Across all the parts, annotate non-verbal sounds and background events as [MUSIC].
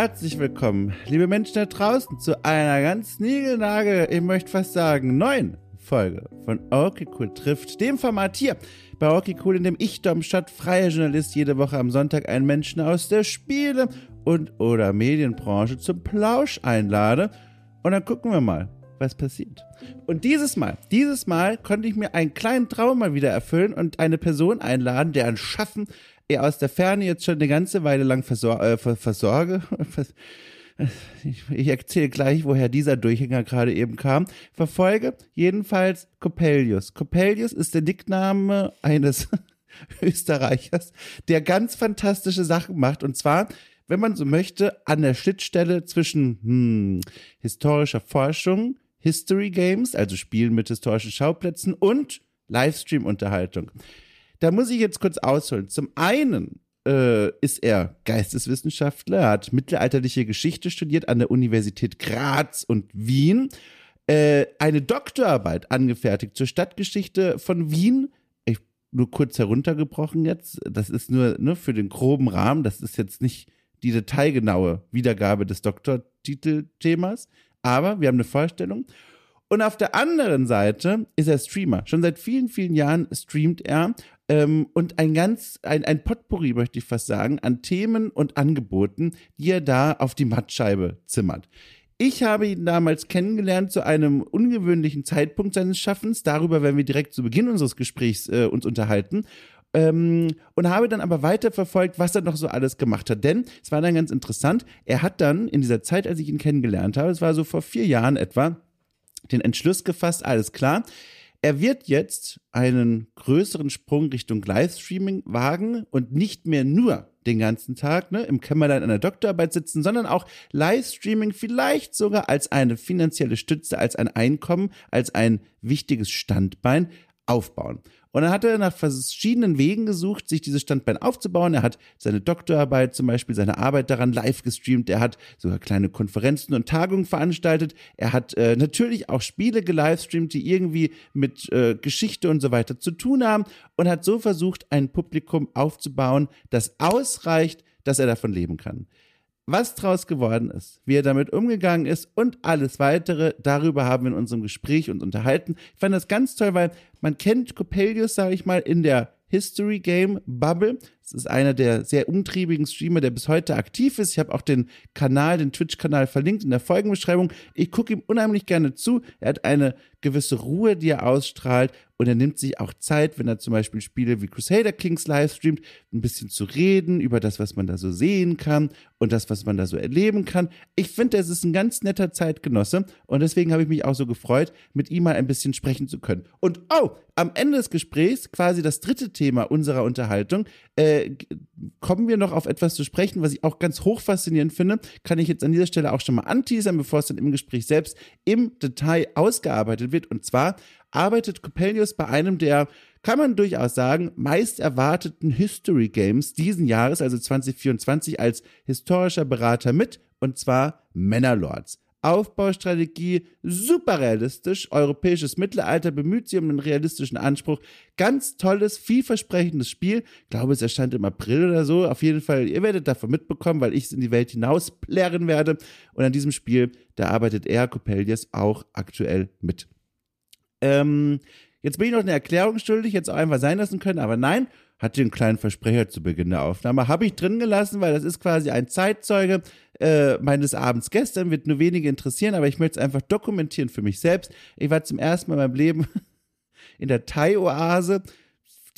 herzlich willkommen, liebe Menschen da draußen, zu einer ganz niegelnagel, ich möchte fast sagen, neuen Folge von Okay Cool trifft, dem Format hier bei Okay Cool, in dem ich, Dom Stadt, freier Journalist, jede Woche am Sonntag einen Menschen aus der Spiele- und oder Medienbranche zum Plausch einlade. Und dann gucken wir mal, was passiert. Und dieses Mal, dieses Mal konnte ich mir einen kleinen Traum mal wieder erfüllen und eine Person einladen, deren Schaffen aus der Ferne jetzt schon eine ganze Weile lang versor äh, versorge. [LAUGHS] Ich, erzähle gleich, woher dieser Durchhänger gerade eben kam. Verfolge jedenfalls Coppelius. Coppelius ist der Nickname eines [LAUGHS] Österreichers, der ganz fantastische Sachen macht. Und zwar, wenn man so möchte, an der Schnittstelle zwischen hm, historischer Forschung, History Games, also Spielen mit historischen Schauplätzen und Livestream-Unterhaltung. Da muss ich jetzt kurz ausholen. Zum einen äh, ist er Geisteswissenschaftler, hat mittelalterliche Geschichte studiert an der Universität Graz und Wien, äh, eine Doktorarbeit angefertigt zur Stadtgeschichte von Wien. Ich, nur kurz heruntergebrochen jetzt. Das ist nur ne, für den groben Rahmen. Das ist jetzt nicht die detailgenaue Wiedergabe des Doktortitelthemas. Aber wir haben eine Vorstellung. Und auf der anderen Seite ist er Streamer. Schon seit vielen, vielen Jahren streamt er ähm, und ein ganz, ein, ein Potpourri, möchte ich fast sagen, an Themen und Angeboten, die er da auf die Mattscheibe zimmert. Ich habe ihn damals kennengelernt zu einem ungewöhnlichen Zeitpunkt seines Schaffens. Darüber werden wir direkt zu Beginn unseres Gesprächs äh, uns unterhalten. Ähm, und habe dann aber weiter verfolgt, was er noch so alles gemacht hat. Denn es war dann ganz interessant. Er hat dann in dieser Zeit, als ich ihn kennengelernt habe, es war so vor vier Jahren etwa, den Entschluss gefasst, alles klar. Er wird jetzt einen größeren Sprung Richtung Livestreaming wagen und nicht mehr nur den ganzen Tag ne, im Kämmerlein einer Doktorarbeit sitzen, sondern auch Livestreaming vielleicht sogar als eine finanzielle Stütze, als ein Einkommen, als ein wichtiges Standbein aufbauen. Und dann hat er nach verschiedenen Wegen gesucht, sich dieses Standbein aufzubauen. Er hat seine Doktorarbeit, zum Beispiel seine Arbeit daran live gestreamt. Er hat sogar kleine Konferenzen und Tagungen veranstaltet. Er hat äh, natürlich auch Spiele gelivestreamt, die irgendwie mit äh, Geschichte und so weiter zu tun haben und hat so versucht, ein Publikum aufzubauen, das ausreicht, dass er davon leben kann was draus geworden ist, wie er damit umgegangen ist und alles weitere, darüber haben wir in unserem Gespräch uns unterhalten. Ich fand das ganz toll, weil man kennt Coppelius, sage ich mal, in der History Game Bubble. Es ist einer der sehr umtriebigen Streamer, der bis heute aktiv ist. Ich habe auch den Kanal, den Twitch-Kanal verlinkt in der Folgenbeschreibung. Ich gucke ihm unheimlich gerne zu. Er hat eine gewisse Ruhe, die er ausstrahlt und er nimmt sich auch Zeit, wenn er zum Beispiel Spiele wie Crusader Kings livestreamt, ein bisschen zu reden über das, was man da so sehen kann und das, was man da so erleben kann. Ich finde, es ist ein ganz netter Zeitgenosse und deswegen habe ich mich auch so gefreut, mit ihm mal ein bisschen sprechen zu können. Und oh, am Ende des Gesprächs, quasi das dritte Thema unserer Unterhaltung, äh, kommen wir noch auf etwas zu sprechen, was ich auch ganz hoch faszinierend finde. Kann ich jetzt an dieser Stelle auch schon mal anteasern, bevor es dann im Gespräch selbst im Detail ausgearbeitet wird. Und zwar arbeitet Coppelius bei einem der, kann man durchaus sagen, meist erwarteten History Games diesen Jahres, also 2024, als historischer Berater mit, und zwar Männerlords. Aufbaustrategie, super realistisch, europäisches Mittelalter bemüht sich um einen realistischen Anspruch. Ganz tolles, vielversprechendes Spiel. Ich glaube, es erscheint im April oder so. Auf jeden Fall, ihr werdet davon mitbekommen, weil ich es in die Welt hinaus plärren werde. Und an diesem Spiel, da arbeitet er, Coppelius, auch aktuell mit. Ähm, jetzt bin ich noch eine Erklärung schuldig, jetzt auch einfach sein lassen können, aber nein, hatte einen kleinen Versprecher zu Beginn der Aufnahme. Habe ich drin gelassen, weil das ist quasi ein Zeitzeuge äh, meines Abends gestern, wird nur wenige interessieren, aber ich möchte es einfach dokumentieren für mich selbst. Ich war zum ersten Mal in meinem Leben [LAUGHS] in der Thai-Oase.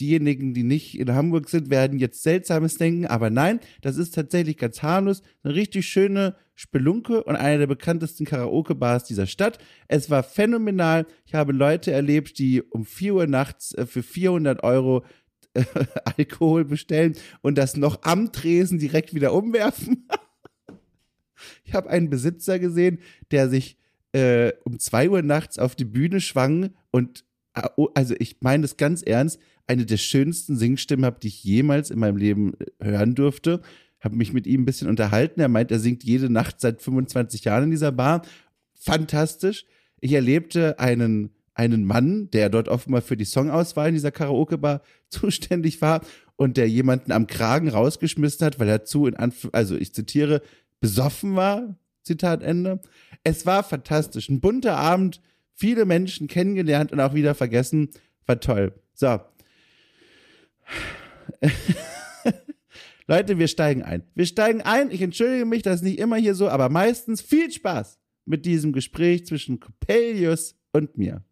Diejenigen, die nicht in Hamburg sind, werden jetzt Seltsames denken, aber nein, das ist tatsächlich ganz harmlos. Eine richtig schöne Spelunke und eine der bekanntesten Karaoke-Bars dieser Stadt. Es war phänomenal. Ich habe Leute erlebt, die um 4 Uhr nachts äh, für 400 Euro äh, [LAUGHS] Alkohol bestellen und das noch am Tresen direkt wieder umwerfen. [LAUGHS] ich habe einen Besitzer gesehen, der sich äh, um 2 Uhr nachts auf die Bühne schwang und äh, oh, also ich meine das ganz ernst, eine der schönsten Singstimmen habe, die ich jemals in meinem Leben äh, hören durfte. Habe mich mit ihm ein bisschen unterhalten. Er meint, er singt jede Nacht seit 25 Jahren in dieser Bar. Fantastisch. Ich erlebte einen einen Mann, der dort offenbar für die Songauswahl in dieser Karaoke-Bar [LAUGHS] zuständig war und der jemanden am Kragen rausgeschmissen hat, weil er zu, in Anf also ich zitiere, besoffen war. Zitat Ende. Es war fantastisch. Ein bunter Abend, viele Menschen kennengelernt und auch wieder vergessen. War toll. So. [LAUGHS] Leute, wir steigen ein. Wir steigen ein. Ich entschuldige mich, das ist nicht immer hier so, aber meistens viel Spaß mit diesem Gespräch zwischen Coppelius und mir.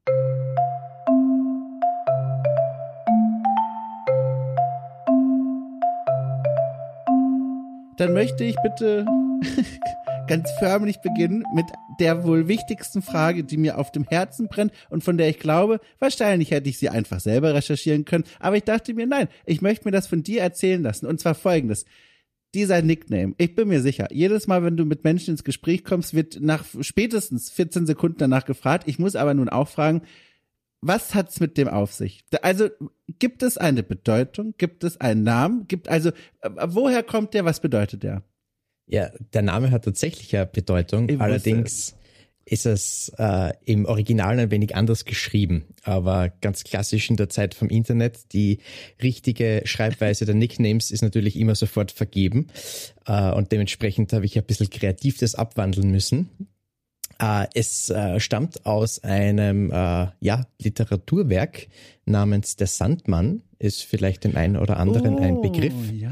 Dann möchte ich bitte [LAUGHS] ganz förmlich beginnen mit der wohl wichtigsten Frage, die mir auf dem Herzen brennt und von der ich glaube, wahrscheinlich hätte ich sie einfach selber recherchieren können, aber ich dachte mir, nein, ich möchte mir das von dir erzählen lassen und zwar folgendes dieser Nickname, ich bin mir sicher, jedes Mal, wenn du mit Menschen ins Gespräch kommst, wird nach spätestens 14 Sekunden danach gefragt. Ich muss aber nun auch fragen, was hat's mit dem auf sich? Also gibt es eine Bedeutung? Gibt es einen Namen? Gibt also äh, woher kommt der? Was bedeutet der? Ja, der Name hat tatsächlich eine Bedeutung. Allerdings ist es äh, im Original ein wenig anders geschrieben, aber ganz klassisch in der Zeit vom Internet. Die richtige Schreibweise der Nicknames ist natürlich immer sofort vergeben äh, und dementsprechend habe ich ein bisschen kreativ das abwandeln müssen. Äh, es äh, stammt aus einem äh, ja, Literaturwerk namens Der Sandmann, ist vielleicht dem einen oder anderen oh, ein Begriff. Ja.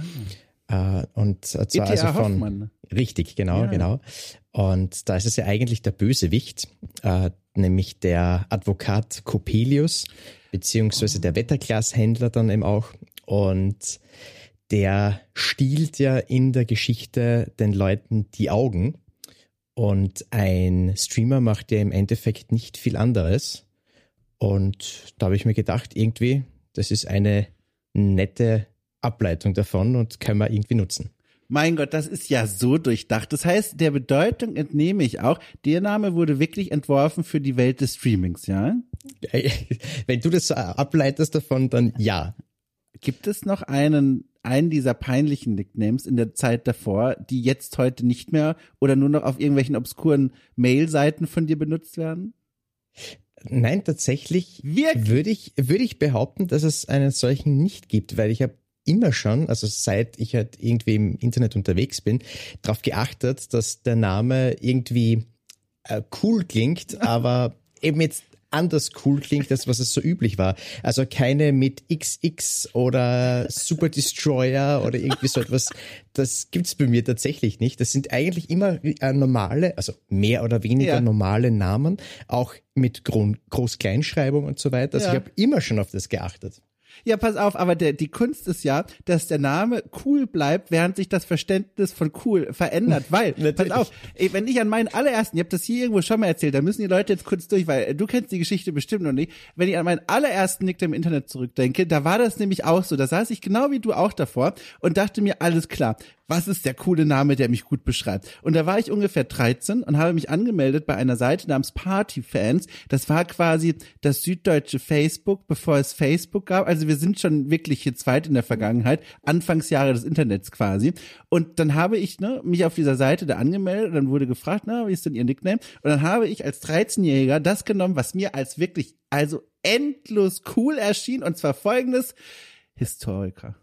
Äh, und zwar also von Hoffmann. richtig, genau, ja. genau. Und da ist es ja eigentlich der Bösewicht, äh, nämlich der Advokat Coppelius, beziehungsweise der Wetterglashändler dann eben auch. Und der stiehlt ja in der Geschichte den Leuten die Augen. Und ein Streamer macht ja im Endeffekt nicht viel anderes. Und da habe ich mir gedacht, irgendwie, das ist eine nette Ableitung davon und können wir irgendwie nutzen. Mein Gott, das ist ja so durchdacht. Das heißt, der Bedeutung entnehme ich auch, der Name wurde wirklich entworfen für die Welt des Streamings, ja? Wenn du das ableitest davon, dann ja. Gibt es noch einen, einen dieser peinlichen Nicknames in der Zeit davor, die jetzt heute nicht mehr oder nur noch auf irgendwelchen obskuren Mail-Seiten von dir benutzt werden? Nein, tatsächlich würde ich, würde ich behaupten, dass es einen solchen nicht gibt, weil ich habe immer schon, also seit ich halt irgendwie im Internet unterwegs bin, darauf geachtet, dass der Name irgendwie äh, cool klingt, [LAUGHS] aber eben jetzt anders cool klingt, als was es so üblich war. Also keine mit XX oder Super Destroyer oder irgendwie so etwas. Das gibt's bei mir tatsächlich nicht. Das sind eigentlich immer äh, normale, also mehr oder weniger ja. normale Namen, auch mit Groß-Kleinschreibung und so weiter. Also ja. ich habe immer schon auf das geachtet. Ja, pass auf, aber der, die Kunst ist ja, dass der Name cool bleibt, während sich das Verständnis von cool verändert. [LAUGHS] Weil, pass auf, ey, wenn ich an meinen allerersten, ich habe das hier irgendwo schon mal erzählt, da müssen die Leute jetzt kurz durch, weil du kennst die Geschichte bestimmt noch nicht. Wenn ich an meinen allerersten Nick im Internet zurückdenke, da war das nämlich auch so. Da saß ich genau wie du auch davor und dachte mir, alles klar, was ist der coole Name, der mich gut beschreibt? Und da war ich ungefähr 13 und habe mich angemeldet bei einer Seite namens Partyfans. Das war quasi das süddeutsche Facebook, bevor es Facebook gab. Also wir sind schon wirklich jetzt weit in der Vergangenheit, Anfangsjahre des Internets quasi. Und dann habe ich ne, mich auf dieser Seite da angemeldet und dann wurde gefragt, na, wie ist denn Ihr Nickname? Und dann habe ich als 13-Jähriger das genommen, was mir als wirklich, also endlos cool erschien, und zwar folgendes, Historiker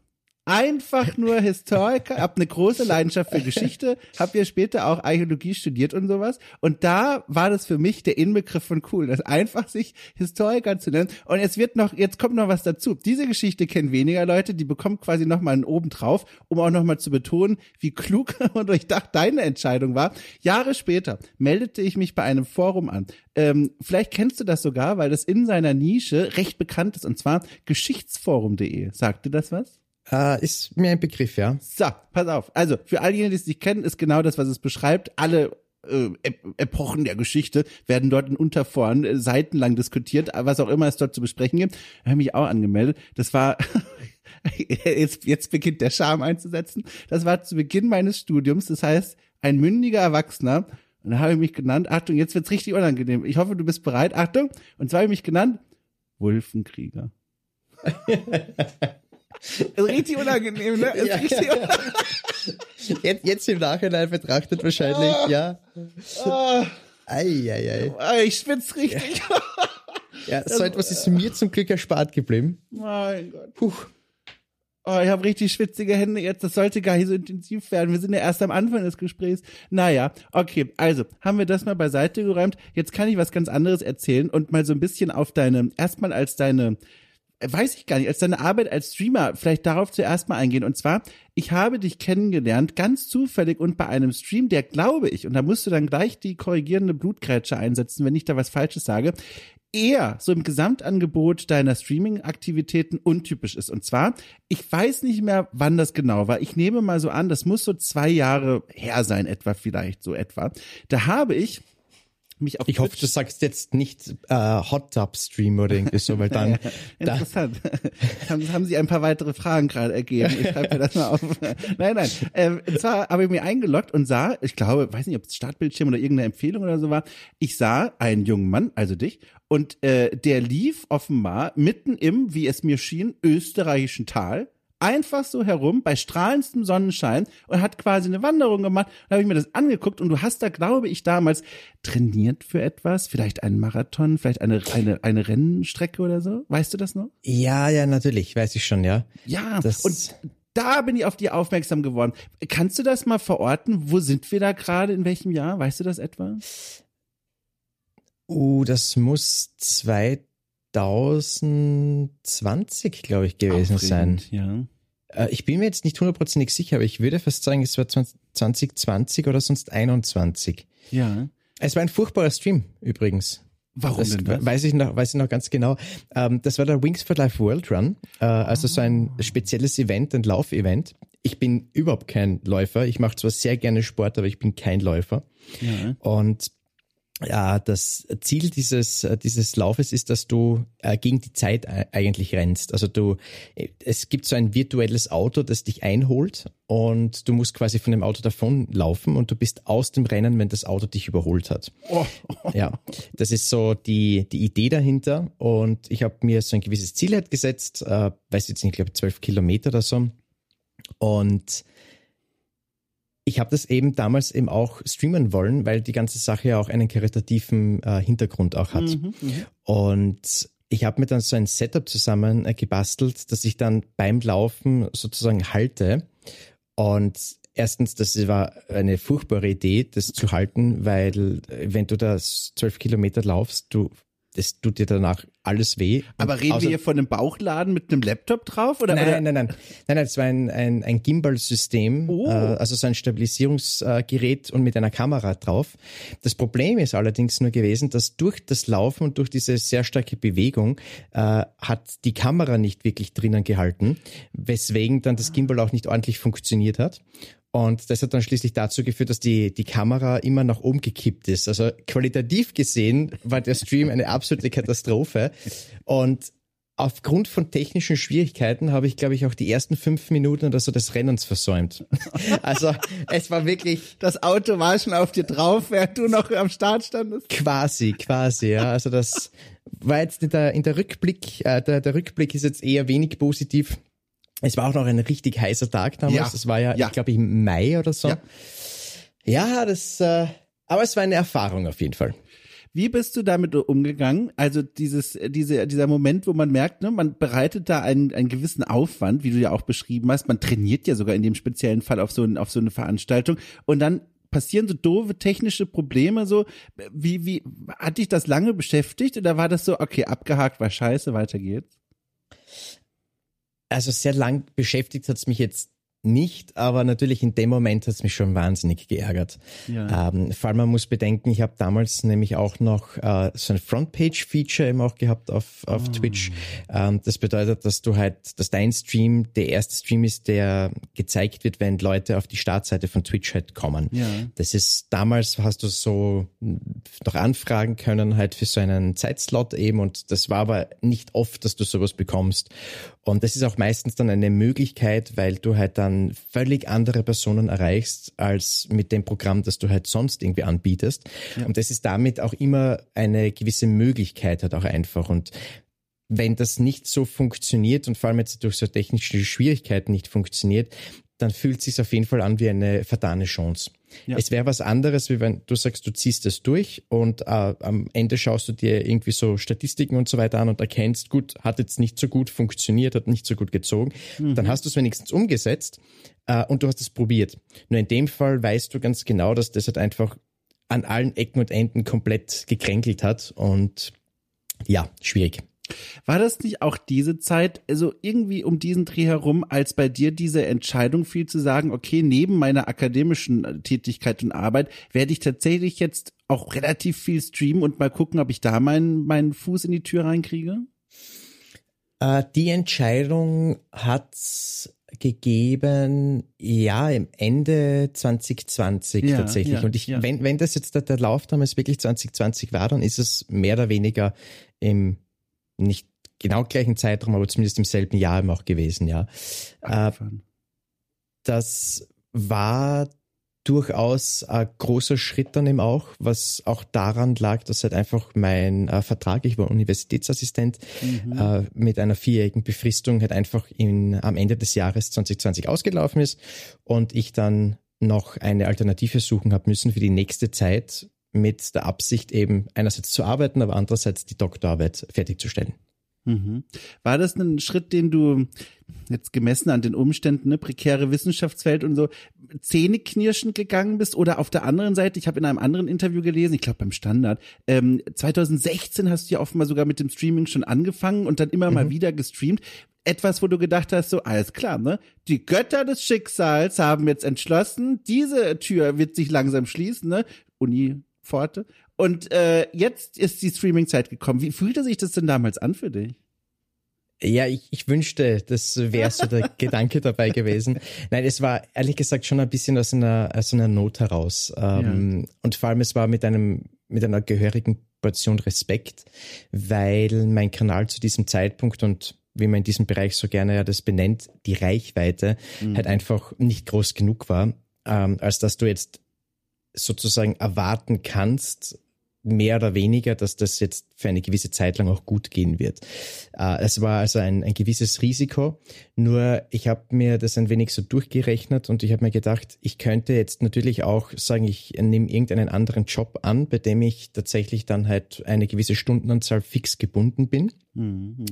einfach nur Historiker, hab eine große Leidenschaft für Geschichte, hab ja später auch Archäologie studiert und sowas. Und da war das für mich der Inbegriff von cool, das einfach sich Historiker zu nennen. Und jetzt wird noch, jetzt kommt noch was dazu. Diese Geschichte kennen weniger Leute, die bekommen quasi noch mal einen oben drauf, um auch noch mal zu betonen, wie klug [LAUGHS] und durchdacht deine Entscheidung war. Jahre später meldete ich mich bei einem Forum an. Ähm, vielleicht kennst du das sogar, weil das in seiner Nische recht bekannt ist, und zwar geschichtsforum.de. Sagte das was? Äh, ist mir ein Begriff, ja. So, pass auf. Also, für all diejenigen, die es nicht kennen, ist genau das, was es beschreibt. Alle äh, Epochen der Geschichte werden dort in Unterforen äh, seitenlang diskutiert, was auch immer es dort zu besprechen gibt. Da habe ich mich auch angemeldet. Das war [LAUGHS] jetzt, jetzt beginnt der Charme einzusetzen. Das war zu Beginn meines Studiums. Das heißt, ein mündiger Erwachsener. Und da habe ich mich genannt, Achtung, jetzt wird's richtig unangenehm. Ich hoffe, du bist bereit. Achtung. Und zwar habe ich mich genannt Wulfenkrieger. [LAUGHS] Ist [LAUGHS] richtig unangenehm, ne? Ja, richtig [LAUGHS] ja. Jetzt, jetzt im Nachhinein betrachtet wahrscheinlich, ah, ja. Ah, ei, ei, ei. Ich schwitze richtig. Ja, so etwas ist mir zum Glück erspart geblieben. Mein Gott. Puh. Oh, ich habe richtig schwitzige Hände jetzt. Das sollte gar nicht so intensiv werden. Wir sind ja erst am Anfang des Gesprächs. Naja, okay. Also, haben wir das mal beiseite geräumt. Jetzt kann ich was ganz anderes erzählen und mal so ein bisschen auf deine, erstmal als deine, weiß ich gar nicht, als deine Arbeit als Streamer vielleicht darauf zuerst mal eingehen. Und zwar, ich habe dich kennengelernt, ganz zufällig und bei einem Stream, der glaube ich, und da musst du dann gleich die korrigierende Blutgrätsche einsetzen, wenn ich da was Falsches sage, eher so im Gesamtangebot deiner Streaming-Aktivitäten untypisch ist. Und zwar, ich weiß nicht mehr, wann das genau war. Ich nehme mal so an, das muss so zwei Jahre her sein, etwa vielleicht so etwa. Da habe ich mich auf Ich hoffe, du sagst jetzt nicht äh, Hot Tub Stream oder irgendwie so, weil [LAUGHS] dann. Interessant. [LAUGHS] haben, haben Sie ein paar weitere Fragen gerade ergeben? Ich schreibe mir das mal auf. [LAUGHS] nein, nein. Ähm, und zwar habe ich mir eingeloggt und sah, ich glaube, weiß nicht, ob es Startbildschirm oder irgendeine Empfehlung oder so war. Ich sah einen jungen Mann, also dich, und äh, der lief offenbar mitten im, wie es mir schien, österreichischen Tal einfach so herum bei strahlendem Sonnenschein und hat quasi eine Wanderung gemacht. Da habe ich mir das angeguckt und du hast da, glaube ich, damals trainiert für etwas, vielleicht einen Marathon, vielleicht eine, eine, eine Rennstrecke oder so. Weißt du das noch? Ja, ja, natürlich, weiß ich schon, ja. Ja, das und da bin ich auf die aufmerksam geworden. Kannst du das mal verorten? Wo sind wir da gerade? In welchem Jahr? Weißt du das etwa? Uh, das muss 2020, glaube ich, gewesen Aufregend, sein. Ja. Äh, ich bin mir jetzt nicht hundertprozentig sicher, aber ich würde fast sagen, es war 2020 oder sonst 21. Ja. Es war ein furchtbarer Stream übrigens. Warum das denn das? Weiß ich noch, weiß ich noch ganz genau. Ähm, das war der Wings for Life World Run, äh, also so ein spezielles Event, ein Laufevent. Ich bin überhaupt kein Läufer. Ich mache zwar sehr gerne Sport, aber ich bin kein Läufer. Ja. Und ja, das Ziel dieses, dieses Laufes ist, dass du äh, gegen die Zeit eigentlich rennst. Also du, es gibt so ein virtuelles Auto, das dich einholt und du musst quasi von dem Auto davonlaufen und du bist aus dem Rennen, wenn das Auto dich überholt hat. Oh. Ja, das ist so die, die Idee dahinter und ich habe mir so ein gewisses Ziel halt gesetzt, äh, weiß jetzt nicht, ich glaube zwölf Kilometer oder so und ich habe das eben damals eben auch streamen wollen, weil die ganze Sache ja auch einen karitativen äh, Hintergrund auch hat. Mhm, mh. Und ich habe mir dann so ein Setup zusammen äh, gebastelt, dass ich dann beim Laufen sozusagen halte. Und erstens, das war eine furchtbare Idee, das zu halten, weil äh, wenn du das zwölf Kilometer laufst, du das tut dir danach alles weh. Aber reden wir hier von einem Bauchladen mit einem Laptop drauf? Oder, nein, oder? nein, nein, nein, nein, nein, es war ein, ein, ein Gimbal-System, Oh. äh, also so ein Stabilisierungsgerät und mit einer Kamera drauf. Das Problem ist allerdings nur gewesen, dass durch das Laufen und durch diese sehr starke Bewegung äh, hat die Kamera nicht wirklich drinnen gehalten, weswegen dann das Gimbal auch nicht ordentlich funktioniert hat. Und das hat dann schließlich dazu geführt, dass die, die Kamera immer nach oben gekippt ist. Also qualitativ gesehen war der Stream eine absolute Katastrophe. Und aufgrund von technischen Schwierigkeiten habe ich, glaube ich, auch die ersten fünf Minuten oder so des Rennens versäumt. [LAUGHS] Also es war wirklich Das Auto war schon auf dir drauf, während du noch am Start standest. quasi, quasi, ja. Also das war jetzt in der, in der Rückblick, äh, der, der Rückblick ist jetzt eher wenig positiv. Es war auch noch ein richtig heißer Tag damals. Ja. Das war ja, Ja. ich glaube, im Mai oder so. Ja. Ja, das, äh, aber es war eine Erfahrung auf jeden Fall. Wie bist du damit umgegangen? Also dieses, diese, dieser Moment, wo man merkt, ne, man bereitet da einen, einen gewissen Aufwand, wie du ja auch beschrieben hast. Man trainiert ja sogar in dem speziellen Fall auf so, ein, auf so eine Veranstaltung und dann passieren so doofe technische Probleme so. Wie, wie, hat dich das lange beschäftigt oder war das so, okay, abgehakt, war scheiße, weiter geht's? Also sehr lang beschäftigt hat's mich jetzt nicht, aber natürlich in dem Moment hat's mich schon wahnsinnig geärgert. Ja. Ähm, vor allem man muss bedenken, ich habe damals nämlich auch noch äh, so ein Frontpage-Feature eben auch gehabt auf, auf Twitch. Ähm, das bedeutet, dass du halt, dass dein Stream der erste Stream ist, der gezeigt wird, wenn Leute auf die Startseite von Twitch halt kommen. Ja. Das ist damals hast du so noch anfragen können halt für so einen Zeitslot eben und das war aber nicht oft, dass du sowas bekommst. Und das ist auch meistens dann eine Möglichkeit, weil du halt dann völlig andere Personen erreichst als mit dem Programm, das du halt sonst irgendwie anbietest. Und das ist damit auch immer eine gewisse Möglichkeit halt auch einfach. Und wenn das nicht so funktioniert und vor allem jetzt durch so technische Schwierigkeiten nicht funktioniert, dann fühlt es sich auf jeden Fall an wie eine vertane Chance. Ja. Es wäre was anderes, wie wenn du sagst, du ziehst es durch und äh, am Ende schaust du dir irgendwie so Statistiken und so weiter an und erkennst, gut, hat jetzt nicht so gut funktioniert, hat nicht so gut gezogen. Mhm. Dann hast du es wenigstens umgesetzt äh, und du hast es probiert. Nur in dem Fall weißt du ganz genau, dass das halt einfach an allen Ecken und Enden komplett gekränkelt hat und ja, schwierig. War das nicht auch diese Zeit, also irgendwie um diesen Dreh herum, als bei dir diese Entscheidung fiel zu sagen, okay, neben meiner akademischen äh, Tätigkeit und Arbeit werde ich tatsächlich jetzt auch relativ viel streamen und mal gucken, ob ich da meinen, meinen Fuß in die Tür reinkriege? Äh, die Entscheidung hat gegeben, ja, im Ende 2020 ja, tatsächlich. Ja, und ich, ja. wenn, wenn das jetzt der, der Lauf damals wirklich 2020 war, dann ist es mehr oder weniger im nicht genau gleichen Zeitraum, aber zumindest im selben Jahr eben auch gewesen, ja. Äh, das war durchaus ein großer Schritt dann eben auch, was auch daran lag, dass halt einfach mein äh, Vertrag, ich war Universitätsassistent, mhm. äh, mit einer vierjährigen Befristung halt einfach in, am Ende des Jahres 2020 ausgelaufen ist und ich dann noch eine Alternative suchen habe müssen für die nächste Zeit mit der Absicht eben einerseits zu arbeiten, aber andererseits die Doktorarbeit fertigzustellen. Mhm. War das ein Schritt, den du jetzt gemessen an den Umständen, ne, prekäre Wissenschaftswelt und so, zähneknirschend gegangen bist? Oder auf der anderen Seite, ich habe in einem anderen Interview gelesen, ich glaube beim Standard, ähm, 2016 hast du ja offenbar sogar mit dem Streaming schon angefangen und dann immer mhm. mal wieder gestreamt. Etwas, wo du gedacht hast, so, alles klar, ne? Die Götter des Schicksals haben jetzt entschlossen, diese Tür wird sich langsam schließen, ne? Uni Pforte. Und äh, jetzt ist die Streaming-Zeit gekommen. Wie fühlte sich das denn damals an für dich? Ja, ich, ich wünschte, das wäre so der [LAUGHS] Gedanke dabei gewesen. Nein, es war ehrlich gesagt schon ein bisschen aus einer, aus einer Not heraus. Ähm, ja. Und vor allem, es war mit einem, mit einer gehörigen Portion Respekt, weil mein Kanal zu diesem Zeitpunkt und wie man in diesem Bereich so gerne ja das benennt, die Reichweite mhm. halt einfach nicht groß genug war, ähm, als dass du jetzt sozusagen erwarten kannst, mehr oder weniger, dass das jetzt für eine gewisse Zeit lang auch gut gehen wird. Äh, es war also ein, ein gewisses Risiko. Nur ich habe mir das ein wenig so durchgerechnet und ich habe mir gedacht, ich könnte jetzt natürlich auch sagen, ich nehme irgendeinen anderen Job an, bei dem ich tatsächlich dann halt eine gewisse Stundenanzahl fix gebunden bin. Mhm.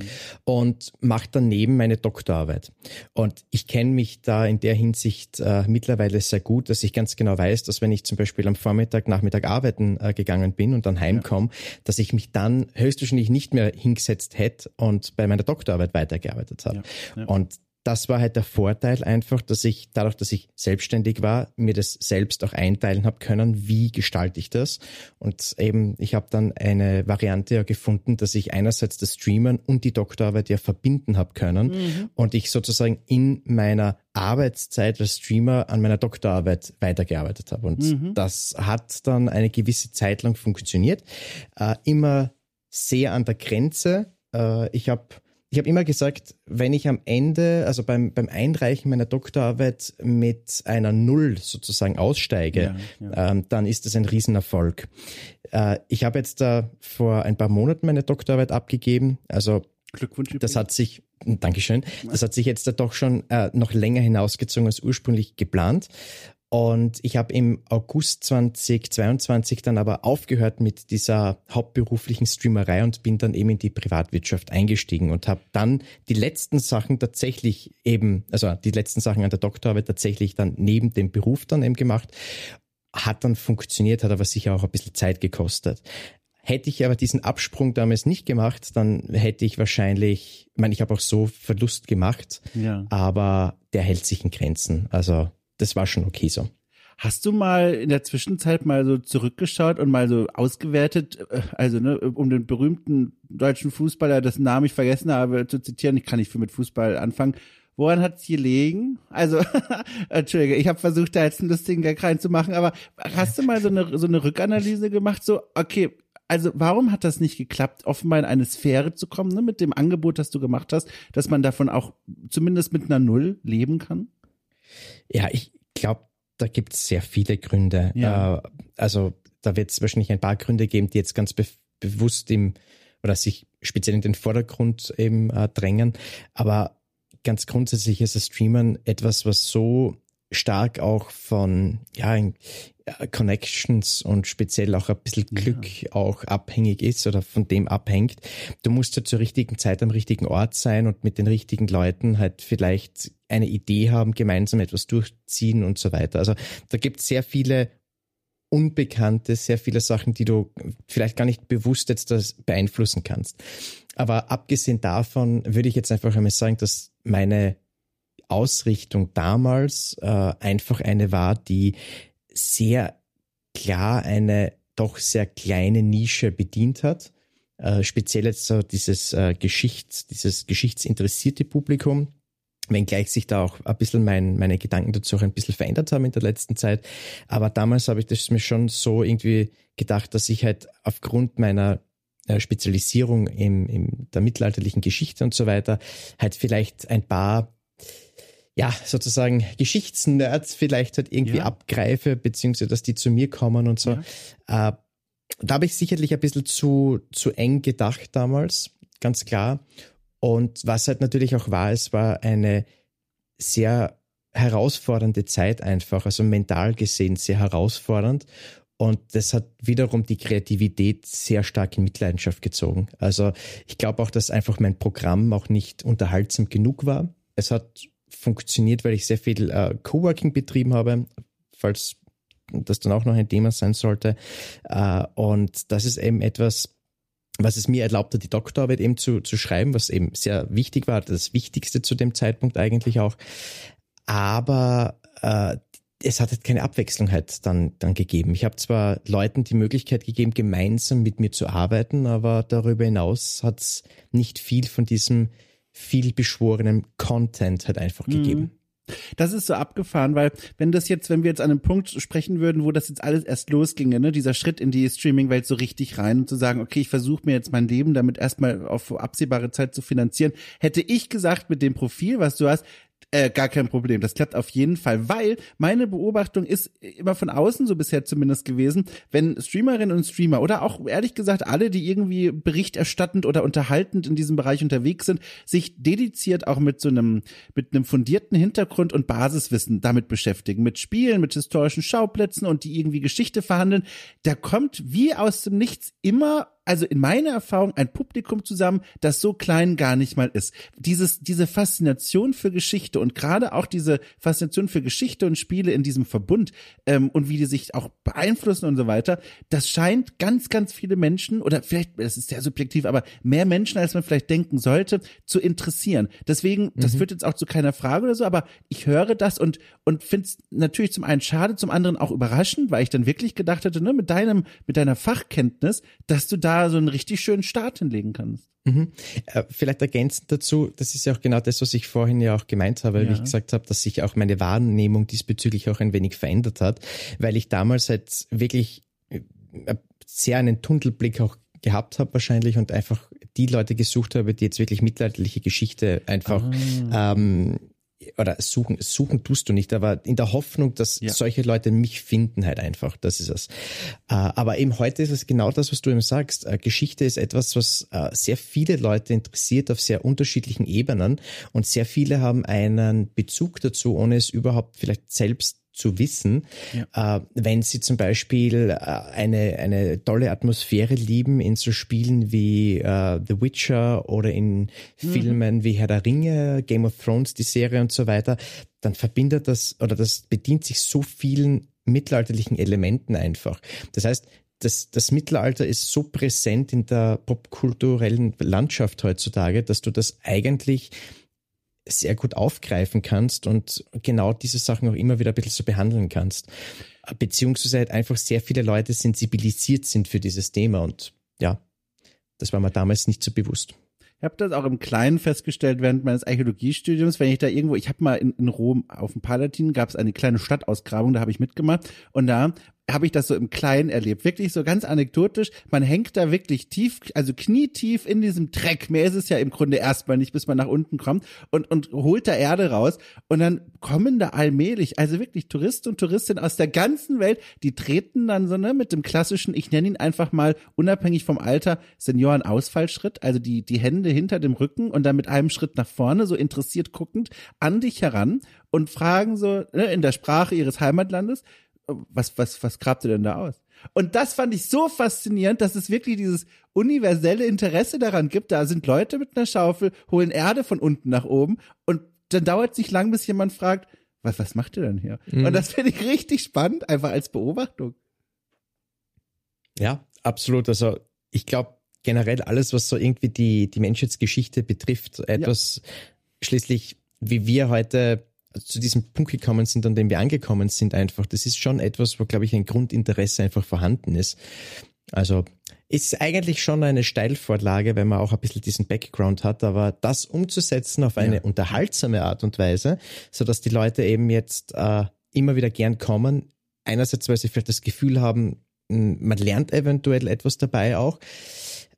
Und mache daneben meine Doktorarbeit. Und ich kenne mich da in der Hinsicht äh, mittlerweile sehr gut, dass ich ganz genau weiß, dass wenn ich zum Beispiel am Vormittag, Nachmittag arbeiten äh, gegangen bin und dann heimkomme, ja. dass ich mich dann höchstwahrscheinlich nicht mehr hingesetzt hätte und bei meiner Doktorarbeit weitergearbeitet habe. Ja. Ja. Und das war halt der Vorteil einfach, dass ich dadurch, dass ich selbstständig war, mir das selbst auch einteilen habe können, wie gestalte ich das. Und eben, ich habe dann eine Variante ja gefunden, dass ich einerseits das Streamen und die Doktorarbeit ja verbinden habe können mhm. und ich sozusagen in meiner Arbeitszeit als Streamer an meiner Doktorarbeit weitergearbeitet habe. Und mhm. das hat dann eine gewisse Zeit lang funktioniert. Äh, immer sehr an der Grenze. Äh, ich habe ich habe immer gesagt, wenn ich am Ende, also beim, beim Einreichen meiner Doktorarbeit mit einer Null sozusagen aussteige, ja, ja. Ähm, dann ist das ein Riesenerfolg. Äh, ich habe jetzt da vor ein paar Monaten meine Doktorarbeit abgegeben. Also Glückwunsch. Das hat sich, Dankeschön, das hat sich jetzt da doch schon äh, noch länger hinausgezogen als ursprünglich geplant. Und ich habe im August 2022 dann aber aufgehört mit dieser hauptberuflichen Streamerei und bin dann eben in die Privatwirtschaft eingestiegen und habe dann die letzten Sachen tatsächlich eben, also die letzten Sachen an der Doktorarbeit tatsächlich dann neben dem Beruf dann eben gemacht. Hat dann funktioniert, hat aber sicher auch ein bisschen Zeit gekostet. Hätte ich aber diesen Absprung damals nicht gemacht, dann hätte ich wahrscheinlich, ich meine, ich habe auch so Verlust gemacht, ja. aber der hält sich in Grenzen. Also das war schon okay so. Hast du mal in der Zwischenzeit mal so zurückgeschaut und mal so ausgewertet, äh, also ne, um den berühmten deutschen Fußballer, dessen Namen ich vergessen habe zu zitieren, ich kann nicht viel mit Fußball anfangen. Woran hat es gelegen? Also, [LAUGHS] Entschuldige, ich habe versucht, da jetzt einen lustigen Gag reinzumachen, aber hast du mal so eine, so eine Rückanalyse gemacht? So, okay, also warum hat das nicht geklappt, offenbar in eine Sphäre zu kommen, ne, mit dem Angebot, das du gemacht hast, dass man davon auch zumindest mit einer Null leben kann? Ja, ich glaube, da gibt es sehr viele Gründe. Ja. Äh, also da wird es wahrscheinlich ein paar Gründe geben, die jetzt ganz be bewusst im oder sich speziell in den Vordergrund eben äh, drängen. Aber ganz grundsätzlich ist das Streamern etwas, was so stark auch von ja, Connections und speziell auch ein bisschen Glück ja. auch abhängig ist oder von dem abhängt. Du musst halt zur richtigen Zeit am richtigen Ort sein und mit den richtigen Leuten halt vielleicht eine Idee haben, gemeinsam etwas durchziehen und so weiter. Also da gibt es sehr viele Unbekannte, sehr viele Sachen, die du vielleicht gar nicht bewusst jetzt das beeinflussen kannst. Aber abgesehen davon würde ich jetzt einfach einmal sagen, dass meine Ausrichtung damals äh, einfach eine war, die sehr klar eine doch sehr kleine Nische bedient hat. Äh, speziell jetzt so dieses äh, Geschichts, dieses geschichtsinteressierte Publikum, wenngleich sich da auch ein bisschen mein, meine Gedanken dazu auch ein bisschen verändert haben in der letzten Zeit. Aber damals habe ich das mir schon so irgendwie gedacht, dass ich halt aufgrund meiner äh, Spezialisierung im, im der mittelalterlichen Geschichte und so weiter halt vielleicht ein paar ja, sozusagen Geschichtsnerds vielleicht halt irgendwie ja. abgreife, beziehungsweise dass die zu mir kommen und so. Ja. Äh, da habe ich sicherlich ein bisschen zu, zu eng gedacht damals, ganz klar. Und was halt natürlich auch war, es war eine sehr herausfordernde Zeit einfach, also mental gesehen sehr herausfordernd. Und das hat wiederum die Kreativität sehr stark in Mitleidenschaft gezogen. Also ich glaube auch, dass einfach mein Programm auch nicht unterhaltsam genug war. Es hat funktioniert, weil ich sehr viel äh, Coworking betrieben habe, falls das dann auch noch ein Thema sein sollte. Äh, und das ist eben etwas, was es mir erlaubt hat, die Doktorarbeit eben zu, zu schreiben, was eben sehr wichtig war, das Wichtigste zu dem Zeitpunkt eigentlich auch. Aber äh, es hat halt keine Abwechslung halt dann, dann gegeben. Ich habe zwar Leuten die Möglichkeit gegeben, gemeinsam mit mir zu arbeiten, aber darüber hinaus hat es nicht viel von diesem viel beschworenen Content halt einfach mhm. gegeben. Das ist so abgefahren, weil wenn das jetzt, wenn wir jetzt an einem Punkt sprechen würden, wo das jetzt alles erst losginge, ne, dieser Schritt in die Streaming-Welt so richtig rein und zu sagen, okay, ich versuche mir jetzt mein Leben damit erstmal auf absehbare Zeit zu finanzieren, hätte ich gesagt, mit dem Profil, was du hast, äh, gar kein Problem. Das klappt auf jeden Fall, weil meine Beobachtung ist immer von außen so bisher zumindest gewesen, wenn Streamerinnen und Streamer oder auch ehrlich gesagt alle, die irgendwie berichterstattend oder unterhaltend in diesem Bereich unterwegs sind, sich dediziert auch mit so einem mit einem fundierten Hintergrund und Basiswissen damit beschäftigen, mit Spielen, mit historischen Schauplätzen und die irgendwie Geschichte verhandeln, da kommt wie aus dem Nichts immer also in meiner Erfahrung ein Publikum zusammen, das so klein gar nicht mal ist. Dieses, diese Faszination für Geschichte und gerade auch diese Faszination für Geschichte und Spiele in diesem Verbund ähm, und wie die sich auch beeinflussen und so weiter, das scheint ganz, ganz viele Menschen oder vielleicht, es ist sehr subjektiv, aber mehr Menschen, als man vielleicht denken sollte, zu interessieren. Deswegen, das mhm. führt jetzt auch zu keiner Frage oder so, aber ich höre das und, und finde es natürlich zum einen schade, zum anderen auch überraschend, weil ich dann wirklich gedacht hätte, ne, mit deinem, mit deiner Fachkenntnis, dass du da so einen richtig schönen Start hinlegen kannst. Mhm. Äh, vielleicht ergänzend dazu, das ist ja auch genau das, was ich vorhin ja auch gemeint habe, ja. wie ich gesagt habe, dass sich auch meine Wahrnehmung diesbezüglich auch ein wenig verändert hat, weil ich damals halt wirklich äh, sehr einen Tunnelblick auch gehabt habe wahrscheinlich und einfach die Leute gesucht habe, die jetzt wirklich mittelalterliche Geschichte einfach ah. ähm, oder suchen, suchen tust du nicht, aber in der Hoffnung, dass ja. solche Leute mich finden halt einfach. Das ist es. Äh, aber eben heute ist es genau das, was du eben sagst. Äh, Geschichte ist etwas, was äh, sehr viele Leute interessiert auf sehr unterschiedlichen Ebenen und sehr viele haben einen Bezug dazu, ohne es überhaupt vielleicht selbst zu wissen, ja. äh, wenn sie zum Beispiel äh, eine, eine tolle Atmosphäre lieben in so Spielen wie äh, The Witcher oder in mhm. Filmen wie Herr der Ringe, Game of Thrones, die Serie und so weiter, dann verbindet das oder das bedient sich so vielen mittelalterlichen Elementen einfach. Das heißt, das, das Mittelalter ist so präsent in der popkulturellen Landschaft heutzutage, dass du das eigentlich sehr gut aufgreifen kannst und genau diese Sachen auch immer wieder ein bisschen so behandeln kannst. Beziehungsweise halt einfach sehr viele Leute sensibilisiert sind für dieses Thema und ja, das war mir damals nicht so bewusst. Ich habe das auch im Kleinen festgestellt während meines Archäologiestudiums, wenn ich da irgendwo, ich habe mal in, in Rom auf dem Palatin gab es eine kleine Stadtausgrabung, da habe ich mitgemacht und da habe ich das so im Kleinen erlebt. Wirklich so ganz anekdotisch. Man hängt da wirklich tief, also knietief in diesem Dreck. Mehr ist es ja im Grunde erstmal nicht, bis man nach unten kommt und, und holt da Erde raus. Und dann kommen da allmählich, also wirklich Touristen und Touristinnen aus der ganzen Welt, die treten dann so, ne, mit dem klassischen, ich nenne ihn einfach mal unabhängig vom Alter, Senioren-Ausfallschritt, also die, die Hände hinter dem Rücken und dann mit einem Schritt nach vorne, so interessiert guckend, an dich heran und fragen so, ne, in der Sprache ihres Heimatlandes, was, was, was grabt ihr denn da aus? Und das fand ich so faszinierend, dass es wirklich dieses universelle Interesse daran gibt. Da sind Leute mit einer Schaufel, holen Erde von unten nach oben und dann dauert es nicht lang, bis jemand fragt, was, was macht ihr denn hier? Mhm. Und das finde ich richtig spannend, einfach als Beobachtung. Ja, absolut. Also ich glaube generell alles, was so irgendwie die, die Menschheitsgeschichte betrifft, etwas ja. schließlich, wie wir heute zu diesem Punkt gekommen sind, an dem wir angekommen sind, einfach, das ist schon etwas, wo, glaube ich, ein Grundinteresse einfach vorhanden ist. Also ist eigentlich schon eine Steilvorlage, wenn man auch ein bisschen diesen Background hat, aber das umzusetzen auf eine ja. unterhaltsame Art und Weise, so dass die Leute eben jetzt äh, immer wieder gern kommen. Einerseits, weil sie vielleicht das Gefühl haben, man lernt eventuell etwas dabei auch.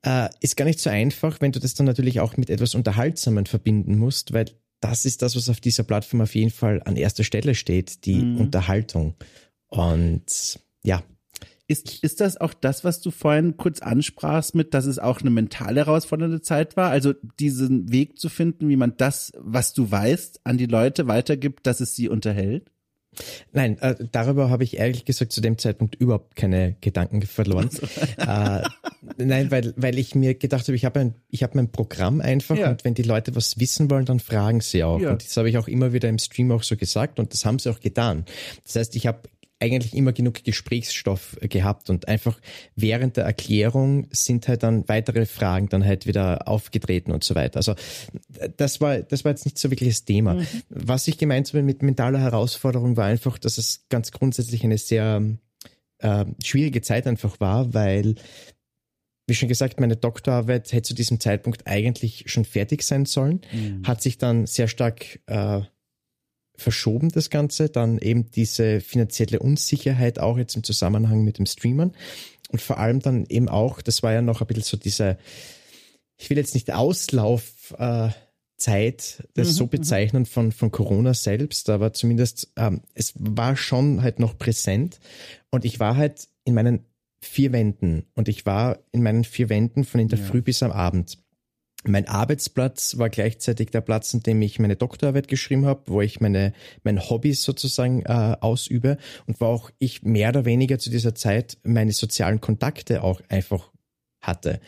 Äh, ist gar nicht so einfach, wenn du das dann natürlich auch mit etwas Unterhaltsamen verbinden musst, weil das ist das, was auf dieser Plattform auf jeden Fall an erster Stelle steht, die mhm. Unterhaltung. Und ja. Ist, ist das auch das, was du vorhin kurz ansprachst mit, dass es auch eine mental herausfordernde Zeit war? Also diesen Weg zu finden, wie man das, was du weißt, an die Leute weitergibt, dass es sie unterhält? Nein, äh, darüber habe ich ehrlich gesagt zu dem Zeitpunkt überhaupt keine Gedanken verloren. [LAUGHS] äh, nein, weil, weil ich mir gedacht habe, ich habe ein, ich habe mein Programm einfach ja. und wenn die Leute was wissen wollen, dann fragen sie auch. Ja. Und das habe ich auch immer wieder im Stream auch so gesagt und das haben sie auch getan. Das heißt, ich habe eigentlich immer genug Gesprächsstoff gehabt und einfach während der Erklärung sind halt dann weitere Fragen dann halt wieder aufgetreten und so weiter. Also das war, das war jetzt nicht so wirklich das Thema. Mhm. Was ich gemeint habe mit mentaler Herausforderung war einfach, dass es ganz grundsätzlich eine sehr äh, schwierige Zeit einfach war, weil wie schon gesagt, meine Doktorarbeit hätte zu diesem Zeitpunkt eigentlich schon fertig sein sollen, mhm. hat sich dann sehr stark äh, verschoben, das Ganze. Dann eben diese finanzielle Unsicherheit auch jetzt im Zusammenhang mit dem Streamern. Und vor allem dann eben auch, das war ja noch ein bisschen so diese, ich will jetzt nicht Auslauf, äh, Zeit das mhm, so mhm. bezeichnen von, von Corona selbst, aber zumindest ähm, es war schon halt noch präsent und ich war halt in meinen vier Wänden und ich war in meinen vier Wänden von in der ja. Früh bis am Abend. Mein Arbeitsplatz war gleichzeitig der Platz, in dem ich meine Doktorarbeit geschrieben habe, wo ich meine mein Hobbys sozusagen äh, ausübe und wo auch ich mehr oder weniger zu dieser Zeit meine sozialen Kontakte auch einfach hatte.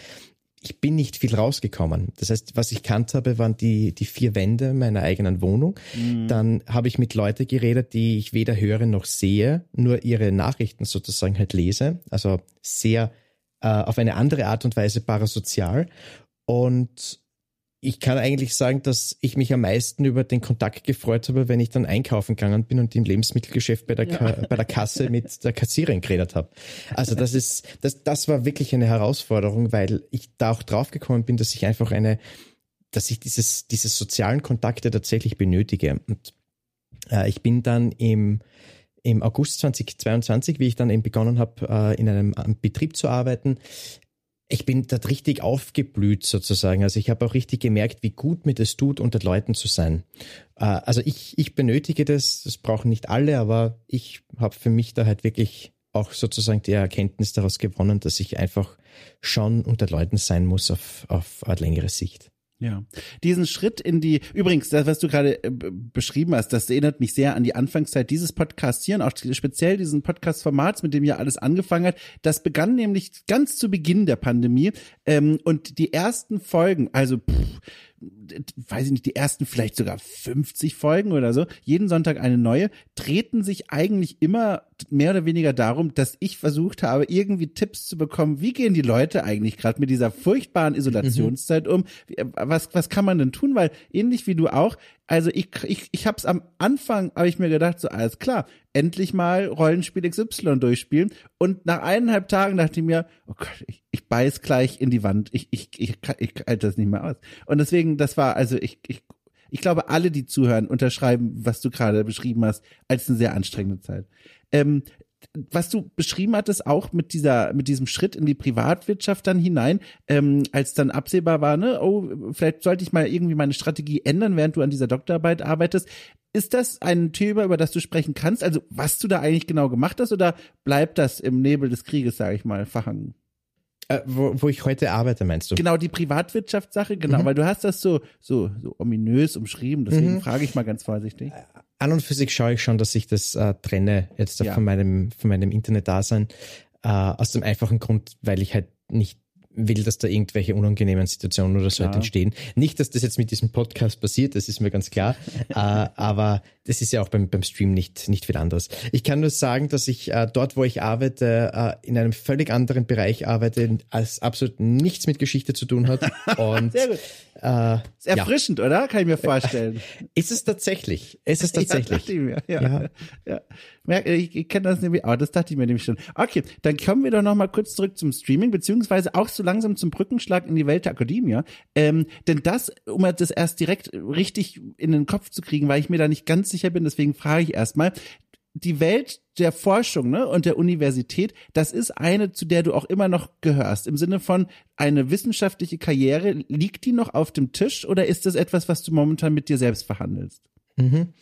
Ich bin nicht viel rausgekommen. Das heißt, was ich kannt habe, waren die, die vier Wände meiner eigenen Wohnung. Mhm. Dann habe ich mit Leuten geredet, die ich weder höre noch sehe, nur ihre Nachrichten sozusagen halt lese. Also sehr äh, auf eine andere Art und Weise parasozial. Und ich kann eigentlich sagen, dass ich mich am meisten über den Kontakt gefreut habe, wenn ich dann einkaufen gegangen bin und im Lebensmittelgeschäft bei der, ja. bei der Kasse mit der Kassiererin geredet habe. Also das ist, das, das war wirklich eine Herausforderung, weil ich da auch draufgekommen bin, dass ich einfach eine, dass ich dieses, diese sozialen Kontakte tatsächlich benötige. Und äh, ich bin dann im, im August 2022, wie ich dann eben begonnen habe, äh, in einem Betrieb zu arbeiten, ich bin dort richtig aufgeblüht sozusagen. Also ich habe auch richtig gemerkt, wie gut mir das tut, unter Leuten zu sein. Äh, also ich, ich benötige das, das brauchen nicht alle, aber ich habe für mich da halt wirklich auch sozusagen die Erkenntnis daraus gewonnen, dass ich einfach schon unter Leuten sein muss auf, auf längere Sicht. Ja, diesen Schritt in die, übrigens, das, was du gerade äh, beschrieben hast, das erinnert mich sehr an die Anfangszeit dieses Podcasts hier und auch speziell diesen Podcast-Formats, mit dem ja alles angefangen hat. Das begann nämlich ganz zu Beginn der Pandemie ähm, und die ersten Folgen, also pff, weiß ich nicht, die ersten vielleicht sogar 50 Folgen oder so, jeden Sonntag eine neue, drehten sich eigentlich immer mehr oder weniger darum, dass ich versucht habe, irgendwie Tipps zu bekommen, wie gehen die Leute eigentlich gerade mit dieser furchtbaren Isolationszeit mhm. um? Was, was kann man denn tun? Weil ähnlich wie du auch, also ich, ich, ich habe es am Anfang, habe ich mir gedacht, so alles klar, endlich mal Rollenspiel XY durchspielen. Und nach eineinhalb Tagen dachte ich mir, oh Gott, ich, ich beiß gleich in die Wand. Ich, ich, ich, ich, halte das nicht mehr aus. Und deswegen, das war, also ich, ich, ich glaube, alle, die zuhören, unterschreiben, was du gerade beschrieben hast, als eine sehr anstrengende Zeit. Ähm, was du beschrieben hattest, auch mit dieser, mit diesem Schritt in die Privatwirtschaft dann hinein, ähm, als dann absehbar war, ne, oh, vielleicht sollte ich mal irgendwie meine Strategie ändern, während du an dieser Doktorarbeit arbeitest. Ist das ein Thema, über das du sprechen kannst? Also, was du da eigentlich genau gemacht hast, oder bleibt das im Nebel des Krieges, sage ich mal, verhangen? Äh, wo, wo ich heute arbeite, meinst du? Genau, die Privatwirtschaftssache, genau, mhm. weil du hast das so, so, so ominös umschrieben, deswegen mhm. frage ich mal ganz vorsichtig. Äh, an und für sich schaue ich schon, dass ich das äh, trenne jetzt ja. von meinem, von meinem Internet-Dasein, äh, aus dem einfachen Grund, weil ich halt nicht will, dass da irgendwelche unangenehmen Situationen oder so halt entstehen. Nicht, dass das jetzt mit diesem Podcast passiert, das ist mir ganz klar, [LAUGHS] äh, aber das ist ja auch beim, beim Stream nicht, nicht viel anderes. Ich kann nur sagen, dass ich äh, dort, wo ich arbeite, äh, in einem völlig anderen Bereich arbeite, als absolut nichts mit Geschichte zu tun hat. [LAUGHS] Und, Sehr gut. Äh, ist erfrischend, ja. oder? Kann ich mir vorstellen. [LAUGHS] Ist es tatsächlich? Ist es [LAUGHS] tatsächlich? ja, ich. Ja, ja. ja. Ich, ich kenne das nämlich, aber das dachte ich mir nämlich schon. Okay, dann kommen wir doch noch mal kurz zurück zum Streaming, beziehungsweise auch so langsam zum Brückenschlag in die Welt der Akademie. Ähm, denn das, um das erst direkt richtig in den Kopf zu kriegen, weil ich mir da nicht ganz sicher bin, deswegen frage ich erstmal, die Welt der Forschung ne, und der Universität, das ist eine, zu der du auch immer noch gehörst. Im Sinne von eine wissenschaftliche Karriere, liegt die noch auf dem Tisch oder ist das etwas, was du momentan mit dir selbst verhandelst? Mhm.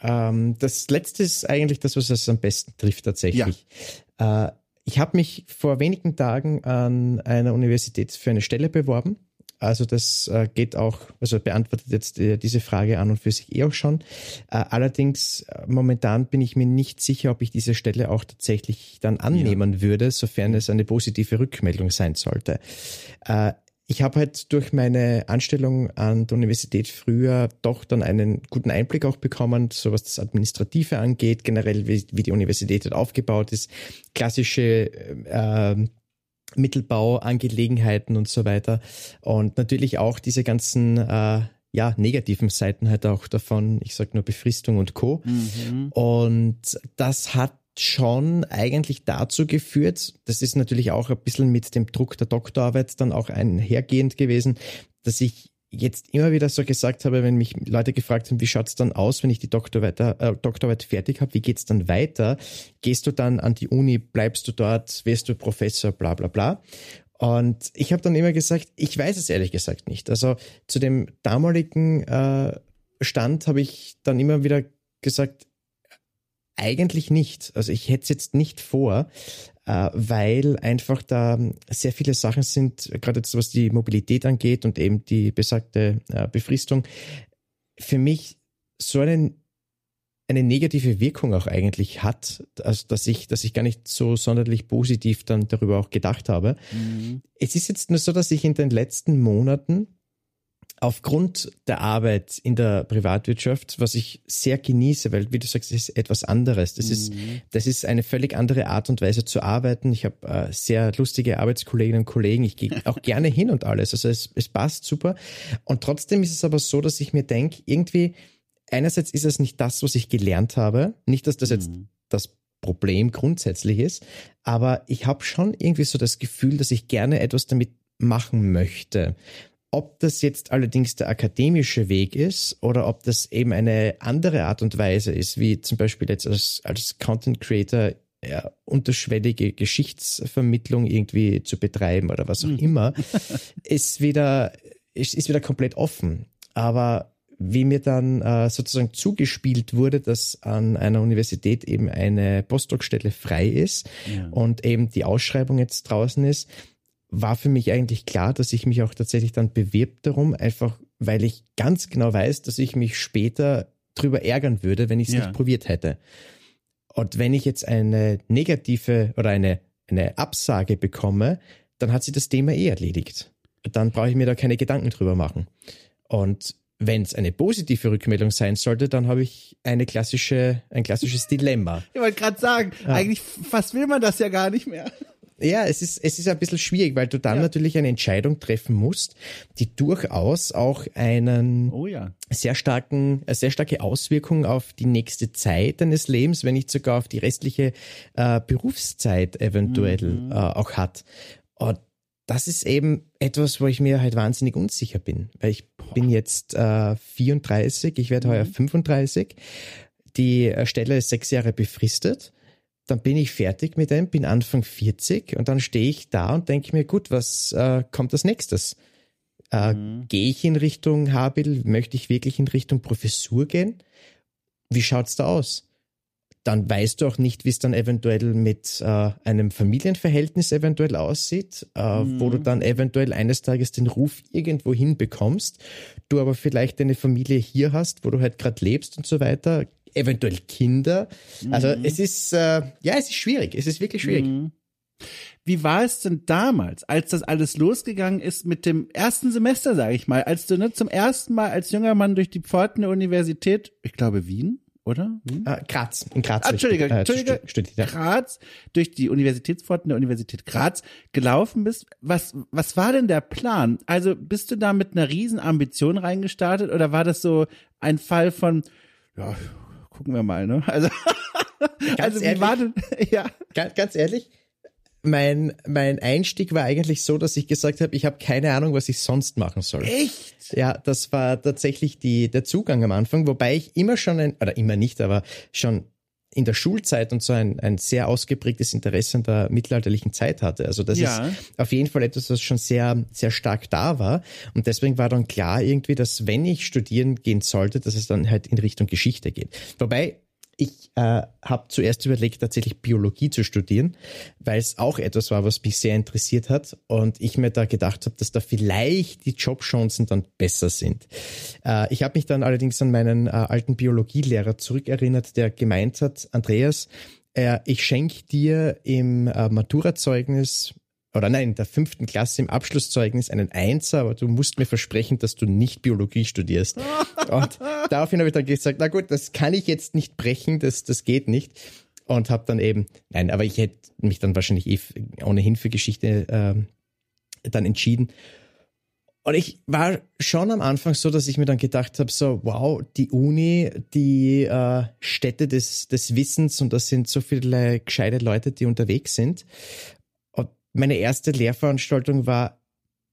Ähm, das letzte ist eigentlich das, was es am besten trifft tatsächlich. Ja. Äh, ich habe mich vor wenigen Tagen an einer Universität für eine Stelle beworben also das äh, geht auch, also beantwortet jetzt äh, diese Frage an und für sich eh auch schon. Äh, allerdings momentan bin ich mir nicht sicher, ob ich diese Stelle auch tatsächlich dann annehmen ja. würde, sofern es eine positive Rückmeldung sein sollte. Ich habe halt durch meine Anstellung an der Universität früher doch dann einen guten Einblick auch bekommen, so was das Administrative angeht, generell wie, wie die Universität halt aufgebaut ist, klassische äh, Mittelbauangelegenheiten und so weiter. Und natürlich auch diese ganzen äh, ja, negativen Seiten halt auch davon, ich sag nur Befristung und Co. Mhm. Und das hat schon eigentlich dazu geführt, das ist natürlich auch ein bisschen mit dem Druck der Doktorarbeit dann auch einhergehend gewesen, dass ich jetzt immer wieder so gesagt habe, wenn mich Leute gefragt haben, wie schaut's dann aus, wenn ich die Doktorarbeit, äh, Doktorarbeit fertig habe, wie geht's dann weiter? Gehst du dann an die Uni, bleibst du dort, wirst du Professor, bla bla bla. Und ich habe dann immer gesagt, ich weiß es ehrlich gesagt nicht. Also zu dem damaligen äh, Stand habe ich dann immer wieder gesagt, eigentlich nicht. Also ich hätte es jetzt nicht vor, weil einfach da sehr viele Sachen sind, gerade jetzt was die Mobilität angeht und eben die besagte äh, Befristung, für mich so einen eine negative Wirkung auch eigentlich hat, also dass ich, dass ich gar nicht so sonderlich positiv dann darüber auch gedacht habe. Mhm. Es ist jetzt nur so, dass ich in den letzten Monaten aufgrund der Arbeit in der Privatwirtschaft, was ich sehr genieße, weil, wie du sagst, es ist etwas anderes. Das, mhm. ist, das ist eine völlig andere Art und Weise zu arbeiten. Ich habe äh, sehr lustige Arbeitskolleginnen und Kollegen. Ich gehe [LAUGHS] auch gerne hin und alles. Also es, es passt super. Und trotzdem ist es aber so, dass ich mir denke, irgendwie, einerseits ist es nicht das, was ich gelernt habe. Nicht, dass das jetzt mhm. das Problem grundsätzlich ist, aber ich habe schon irgendwie so das Gefühl, dass ich gerne etwas damit machen möchte. Ob das jetzt allerdings der akademische Weg ist oder ob das eben eine andere Art und Weise ist, wie zum Beispiel jetzt als, als Content Creator ja, unterschwellige Geschichtsvermittlung irgendwie zu betreiben oder was auch mhm. immer, [LAUGHS] ist wieder, ist, ist wieder komplett offen. Aber wie mir dann äh, sozusagen zugespielt wurde, dass an einer Universität eben eine Postdoc-Stelle frei ist ja. und eben die Ausschreibung jetzt draußen ist, war für mich eigentlich klar, dass ich mich auch tatsächlich dann bewirb darum, einfach weil ich ganz genau weiß, dass ich mich später drüber ärgern würde, wenn ich es ja. nicht probiert hätte. Und wenn ich jetzt eine negative oder eine, eine Absage bekomme, dann hat sich das Thema eh erledigt. Dann brauche ich mir da keine Gedanken drüber machen. Und wenn es eine positive Rückmeldung sein sollte, dann habe ich eine klassische, ein klassisches Dilemma. Ich wollte gerade sagen, ja. eigentlich fast will man das ja gar nicht mehr. Ja, es ist, es ist ein bisschen schwierig, weil du dann ja. natürlich eine Entscheidung treffen musst, die durchaus auch einen oh ja. sehr starken, eine sehr starke Auswirkung auf die nächste Zeit deines Lebens, wenn nicht sogar auf die restliche äh, Berufszeit eventuell mhm. äh, auch hat. Und das ist eben etwas, wo ich mir halt wahnsinnig unsicher bin, weil ich Boah. bin jetzt äh, 34, ich werde mhm. heuer 35. Die äh, Stelle ist sechs Jahre befristet dann bin ich fertig mit dem, bin Anfang 40 und dann stehe ich da und denke mir, gut, was äh, kommt als nächstes? Äh, mhm. Gehe ich in Richtung Habil? Möchte ich wirklich in Richtung Professur gehen? Wie schaut's da aus? Dann weißt du auch nicht, wie es dann eventuell mit äh, einem Familienverhältnis eventuell aussieht, mhm. wo du mhm. dann eventuell eines Tages den Ruf irgendwo hinbekommst, du aber vielleicht eine Familie hier hast, wo du halt gerade lebst und so weiter eventuell Kinder. Also mhm. es ist, äh, ja, es ist schwierig. Es ist wirklich schwierig. Mhm. Wie war es denn damals, als das alles losgegangen ist mit dem ersten Semester, sage ich mal, als du ne, zum ersten Mal als junger Mann durch die Pforten der Universität, ich glaube Wien, oder? Hm? Äh, Graz, in Graz. Ah, Entschuldige, äh, Entschuldige, studiert, Graz, durch die Universitätspforten der Universität Graz gelaufen bist. Was, was war denn der Plan? Also bist du da mit einer riesen Ambition reingestartet oder war das so ein Fall von, ja, gucken wir mal, ne? Also, also wie ehrlich, war denn, [LAUGHS] ja. Ganz, ganz ehrlich, mein, mein Einstieg war eigentlich so, dass ich gesagt habe, ich habe keine Ahnung, was ich sonst machen soll. Echt? Ja, das war tatsächlich die, der Zugang am Anfang, wobei ich immer schon ein, oder immer nicht, aber schon in der Schulzeit und so ein, ein sehr ausgeprägtes Interesse an der mittelalterlichen Zeit hatte. Also das ja. ist auf jeden Fall etwas, was schon sehr, sehr stark da war. Und deswegen war dann klar irgendwie, dass wenn ich studieren gehen sollte, dass es dann halt in Richtung Geschichte geht. Wobei ich äh, habe zuerst überlegt, tatsächlich Biologie zu studieren, weil es auch etwas war, was mich sehr interessiert hat und ich mir da gedacht habe, dass da vielleicht die Jobchancen dann besser sind. Äh, ich habe mich dann allerdings an meinen äh, alten Biologielehrer zurückerinnert, der gemeint hat, Andreas, äh, ich schenke dir im äh, Maturazeugnis oder nein, in der fünften Klasse im Abschlusszeugnis einen Einser, aber du musst mir versprechen, dass du nicht Biologie studierst. [LAUGHS] Und daraufhin habe ich dann gesagt, na gut, das kann ich jetzt nicht brechen, das, das geht nicht. Und habe dann eben, nein, aber ich hätte mich dann wahrscheinlich eh ohnehin für Geschichte äh, dann entschieden. Und ich war schon am Anfang so, dass ich mir dann gedacht habe, so, wow, die Uni, die äh, Stätte des, des Wissens und das sind so viele gescheite Leute, die unterwegs sind meine erste Lehrveranstaltung war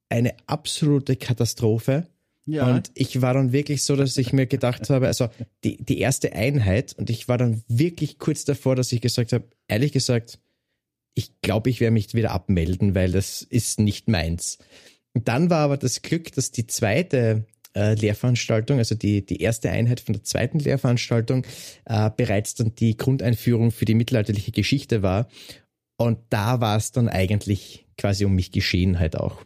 eine absolute Katastrophe. Ja. Und ich war dann wirklich so, dass ich mir gedacht habe, also die, die erste Einheit, und ich war dann wirklich kurz davor, dass ich gesagt habe, ehrlich gesagt, ich glaube, ich werde mich wieder abmelden, weil das ist nicht meins. Und dann war aber das Glück, dass die zweite äh, Lehrveranstaltung, also die, die erste Einheit von der zweiten Lehrveranstaltung, äh, bereits dann die Grundeinführung für die mittelalterliche Geschichte war. Und da war es dann eigentlich quasi um mich geschehen halt auch.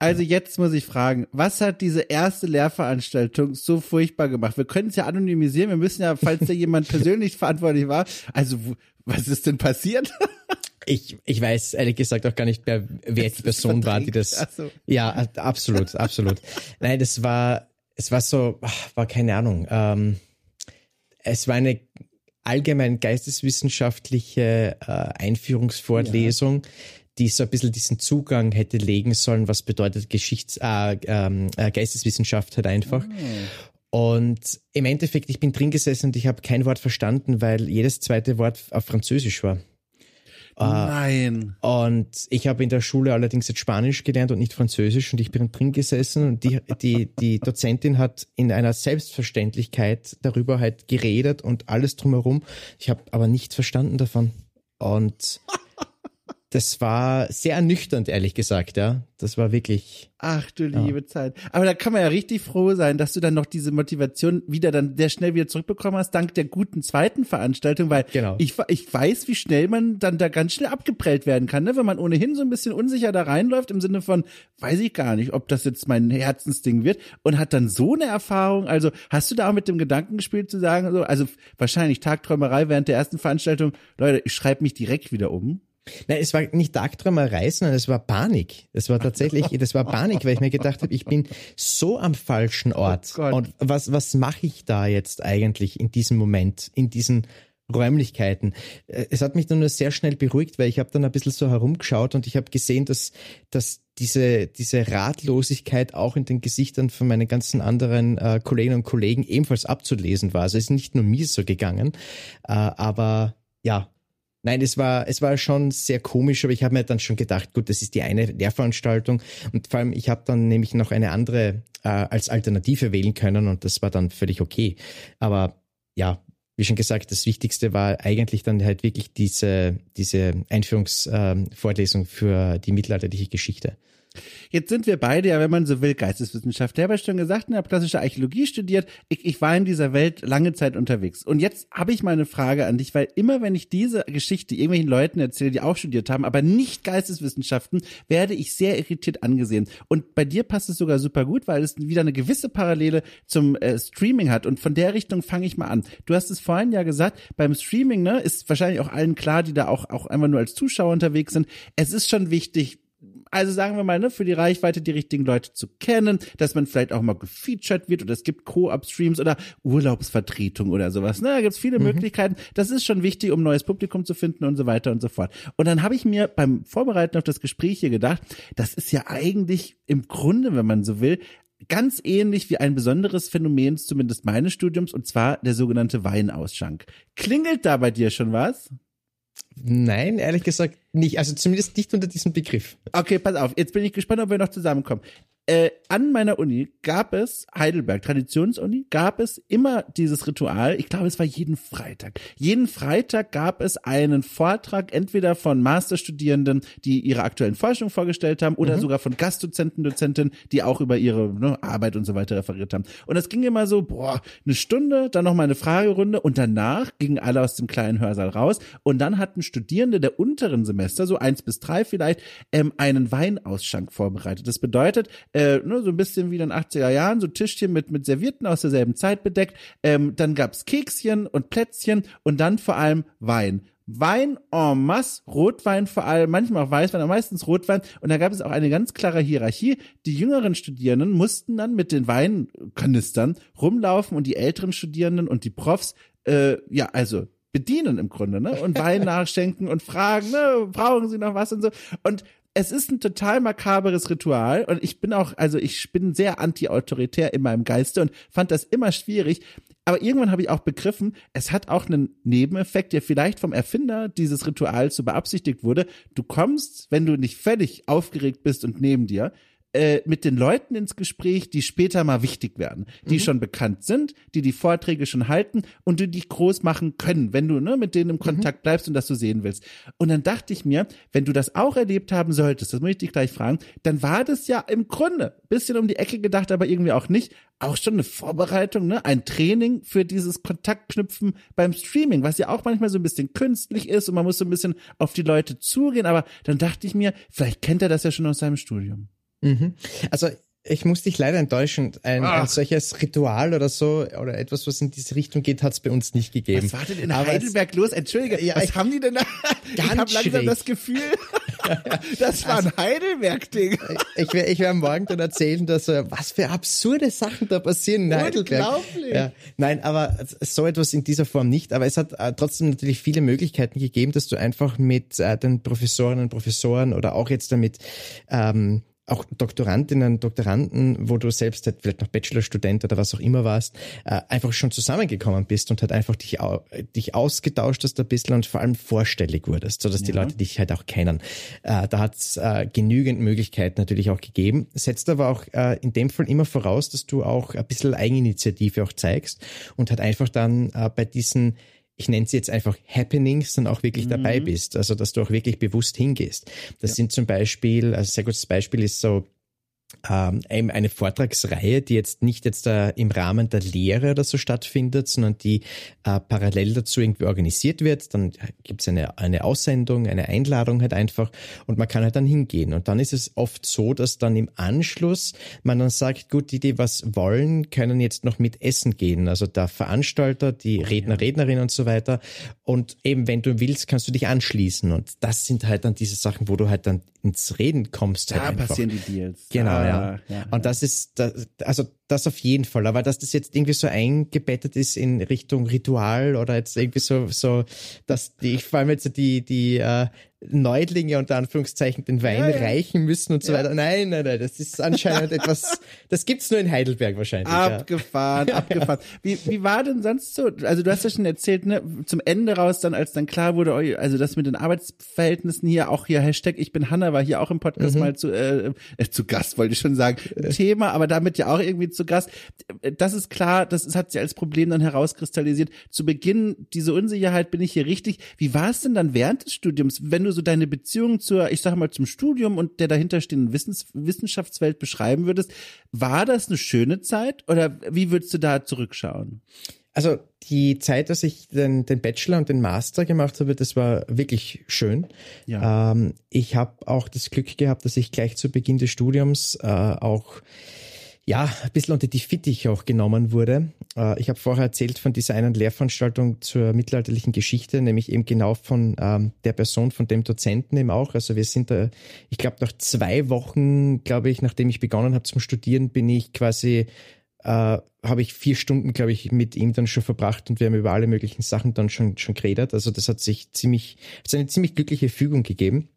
Also jetzt muss ich fragen, was hat diese erste Lehrveranstaltung so furchtbar gemacht? Wir können es ja anonymisieren, wir müssen ja, falls da jemand [LAUGHS] persönlich verantwortlich war, also was ist denn passiert? Ich, ich weiß ehrlich gesagt auch gar nicht mehr, wer die Person war, die das. So. Ja, absolut, absolut. Nein, das war, es war so, war keine Ahnung. Ähm, es war eine allgemein geisteswissenschaftliche äh, Einführungsvorlesung, ja. die so ein bisschen diesen Zugang hätte legen sollen, was bedeutet Geschichts-, äh, ähm, äh, Geisteswissenschaft halt einfach. Oh. Und im Endeffekt, ich bin drin gesessen und ich habe kein Wort verstanden, weil jedes zweite Wort auf Französisch war. Äh, Nein. Und ich habe in der Schule allerdings jetzt Spanisch gelernt und nicht Französisch und ich bin drin gesessen und die, die, die Dozentin hat in einer Selbstverständlichkeit darüber halt geredet und alles drumherum. Ich habe aber nichts verstanden davon. Und das war sehr ernüchternd, ehrlich gesagt, ja. Das war wirklich. Ach du liebe ja. Zeit. Aber da kann man ja richtig froh sein, dass du dann noch diese Motivation wieder dann sehr schnell wieder zurückbekommen hast, dank der guten zweiten Veranstaltung, weil genau. ich, ich weiß, wie schnell man dann da ganz schnell abgeprellt werden kann, ne? wenn man ohnehin so ein bisschen unsicher da reinläuft, im Sinne von, weiß ich gar nicht, ob das jetzt mein Herzensding wird und hat dann so eine Erfahrung. Also hast du da auch mit dem Gedanken gespielt zu sagen, so, also wahrscheinlich Tagträumerei während der ersten Veranstaltung, Leute, ich schreibe mich direkt wieder um. Nein, es war nicht Tagträumerei, sondern es war Panik. Es war tatsächlich, [LAUGHS] das war Panik, weil ich mir gedacht habe, ich bin so am falschen Ort. Oh und was, was mache ich da jetzt eigentlich in diesem Moment, in diesen Räumlichkeiten. Äh, es hat mich dann nur sehr schnell beruhigt, weil ich habe dann ein bisschen so herumgeschaut und ich habe gesehen, dass, dass diese, diese Ratlosigkeit auch in den Gesichtern von meinen ganzen anderen äh, Kolleginnen und Kollegen ebenfalls abzulesen war. Also es ist nicht nur mir so gegangen, äh, aber ja, Nein, es war, es war schon sehr komisch, aber ich habe mir dann schon gedacht, gut, das ist die eine Lehrveranstaltung und vor allem, ich habe dann nämlich noch eine andere äh, als Alternative wählen können und das war dann völlig okay. Aber ja, wie schon gesagt, das Wichtigste war eigentlich dann halt wirklich diese, diese Einführungsvorlesung ähm, für die mittelalterliche Geschichte. Jetzt sind wir beide ja, wenn man so will, Geisteswissenschaftler. Ich habe ja schon gesagt, ich habe klassische Archäologie studiert. Ich, ich war in dieser Welt lange Zeit unterwegs. Und jetzt habe ich mal eine Frage an dich, weil immer wenn ich diese Geschichte irgendwelchen Leuten erzähle, die auch studiert haben, aber nicht Geisteswissenschaften, werde ich sehr irritiert angesehen. Und bei dir passt es sogar super gut, weil es wieder eine gewisse Parallele zum äh, Streaming hat. Und von der Richtung fange ich mal an. Du hast es vorhin ja gesagt, beim Streaming ne, ist wahrscheinlich auch allen klar, die da auch, auch einfach nur als Zuschauer unterwegs sind. Es ist schon wichtig, also sagen wir mal, ne, für die Reichweite die richtigen Leute zu kennen, dass man vielleicht auch mal gefeatured wird oder es gibt Co-op-Streams oder Urlaubsvertretung oder sowas. Ne, da gibt's viele mhm. Möglichkeiten. Das ist schon wichtig, um neues Publikum zu finden und so weiter und so fort. Und dann habe ich mir beim Vorbereiten auf das Gespräch hier gedacht, das ist ja eigentlich im Grunde, wenn man so will, ganz ähnlich wie ein besonderes Phänomen zumindest meines Studiums und zwar der sogenannte Weinausschank. Klingelt da bei dir schon was? Nein, ehrlich gesagt nicht. Also zumindest nicht unter diesem Begriff. Okay, pass auf. Jetzt bin ich gespannt, ob wir noch zusammenkommen äh, an meiner Uni gab es, Heidelberg, Traditionsuni, gab es immer dieses Ritual. Ich glaube, es war jeden Freitag. Jeden Freitag gab es einen Vortrag, entweder von Masterstudierenden, die ihre aktuellen Forschungen vorgestellt haben, oder mhm. sogar von Gastdozenten, Dozentinnen, die auch über ihre ne, Arbeit und so weiter referiert haben. Und das ging immer so, boah, eine Stunde, dann nochmal eine Fragerunde und danach gingen alle aus dem kleinen Hörsaal raus und dann hatten Studierende der unteren Semester, so eins bis drei vielleicht, ähm, einen Weinausschank vorbereitet. Das bedeutet, äh, ne, so ein bisschen wie in den 80er Jahren, so Tischchen mit, mit Servierten aus derselben Zeit bedeckt. Ähm, dann gab's Kekschen und Plätzchen und dann vor allem Wein. Wein en masse, Rotwein vor allem, manchmal auch Weißwein, aber meistens Rotwein. Und da gab es auch eine ganz klare Hierarchie. Die jüngeren Studierenden mussten dann mit den Weinkanistern rumlaufen und die älteren Studierenden und die Profs, äh, ja, also bedienen im Grunde, ne? Und Wein [LAUGHS] nachschenken und fragen, ne, brauchen sie noch was und so. Und es ist ein total makaberes Ritual und ich bin auch, also ich bin sehr anti-autoritär in meinem Geiste und fand das immer schwierig. Aber irgendwann habe ich auch begriffen, es hat auch einen Nebeneffekt, der vielleicht vom Erfinder dieses Rituals so beabsichtigt wurde. Du kommst, wenn du nicht völlig aufgeregt bist und neben dir, äh, mit den Leuten ins Gespräch, die später mal wichtig werden, die mhm. schon bekannt sind, die die Vorträge schon halten und die dich groß machen können, wenn du ne, mit denen im mhm. Kontakt mhm. bleibst und das du sehen willst. Und dann dachte ich mir, wenn du das auch erlebt haben solltest, das muss ich dich gleich fragen, dann war das ja im Grunde bisschen um die Ecke gedacht, aber irgendwie auch nicht, auch schon eine Vorbereitung, ne, ein Training für dieses Kontaktknüpfen beim Streaming, was ja auch manchmal so ein bisschen künstlich ist und man muss so ein bisschen auf die Leute zugehen, aber dann dachte ich mir, vielleicht kennt er das ja schon aus seinem Studium. Mhm. Also ich muss dich leider enttäuschen. Ein, ein, solches Ritual oder so oder etwas, was in diese Richtung geht, hat es bei uns nicht gegeben. Was war denn in Aber Heidelberg los? Entschuldige, ja, was ich, haben die denn da? [LAUGHS] Ganz ich habe langsam schräg. das Gefühl, [LAUGHS] das war also, ein Heidelberg-Ding. Ich werde ich werd morgen dann erzählen, dass äh, was für absurde Sachen da passieren in Heidelberg. Unglaublich. Ja, nein, aber so etwas in dieser Form nicht. Aber es hat äh, trotzdem natürlich viele Möglichkeiten gegeben, dass du einfach mit äh, den Professorinnen und Professoren oder auch jetzt damit ähm, auch Doktorandinnen, Doktoranden, wo du selbst halt vielleicht noch Bachelorstudent oder was auch immer warst, äh, einfach schon zusammengekommen bist und halt einfach dich, dich ausgetauscht hast ein bisschen und vor allem vorstellig wurdest, sodass ja. die Leute dich halt auch kennen. Äh, da hat es äh, genügend Möglichkeiten natürlich auch gegeben. Setzt aber auch in dem Fall immer voraus, dass du auch ein bisschen Eigeninitiative auch zeigst und halt einfach dann bei diesen ich nenne sie jetzt einfach Happenings, dann auch wirklich mhm. dabei bist. Also, dass du auch wirklich bewusst hingehst. Das ja. sind zum Beispiel, also ein sehr gutes Beispiel ist so, ähm, eine Vortragsreihe, die jetzt nicht jetzt äh, im Rahmen der Lehre oder so stattfindet, sondern die äh, parallel dazu irgendwie organisiert wird. Dann gibt es eine, eine Aussendung, eine Einladung halt einfach und man kann halt dann hingehen. Und dann ist es oft so, dass dann im Anschluss man dann sagt, gut, die, die was wollen, können jetzt noch mit essen gehen. Also der Veranstalter, die Redner, Rednerin und so weiter. Und eben, wenn du willst, kannst du dich anschließen. Und das sind halt dann diese Sachen, wo du halt dann ins Reden kommst. Halt da einfach. passieren die Deals. Genau, ah, ja. ja. Und das ist, das, also das auf jeden Fall. Aber dass das jetzt irgendwie so eingebettet ist in Richtung Ritual oder jetzt irgendwie so, so, dass die, ich vor allem jetzt die, die äh, Neudlinge unter Anführungszeichen den Wein ja, ja. reichen müssen und so ja. weiter. Nein, nein, nein, das ist anscheinend [LAUGHS] etwas, das gibt's nur in Heidelberg wahrscheinlich. Abgefahren, abgefahren. [LAUGHS] Wie, wie war denn sonst so? Also du hast ja schon erzählt, ne, zum Ende raus dann, als dann klar wurde, also das mit den Arbeitsverhältnissen hier, auch hier Hashtag ich bin Hanna war hier auch im Podcast mhm. mal zu, äh, äh, zu Gast, wollte ich schon sagen, Thema, aber damit ja auch irgendwie zu Gast. Das ist klar, das hat sich als Problem dann herauskristallisiert. Zu Beginn, diese Unsicherheit, bin ich hier richtig. Wie war es denn dann während des Studiums, wenn du so deine Beziehung zur, ich sag mal, zum Studium und der dahinterstehenden Wissens Wissenschaftswelt beschreiben würdest? War das eine schöne Zeit oder wie würdest du da zurückschauen? Also die Zeit, dass ich den, den Bachelor und den Master gemacht habe, das war wirklich schön. Ja. Ähm, ich habe auch das Glück gehabt, dass ich gleich zu Beginn des Studiums äh, auch ja, ein bisschen unter die Fittich auch genommen wurde. Äh, ich habe vorher erzählt von dieser einen Lehrveranstaltung zur mittelalterlichen Geschichte, nämlich eben genau von ähm, der Person, von dem Dozenten eben auch. Also wir sind da, ich glaube, nach zwei Wochen, glaube ich, nachdem ich begonnen habe zum Studieren, bin ich quasi äh, habe ich vier Stunden, glaube ich, mit ihm dann schon verbracht und wir haben über alle möglichen Sachen dann schon, schon geredet. Also das hat sich ziemlich, hat eine ziemlich glückliche Fügung gegeben.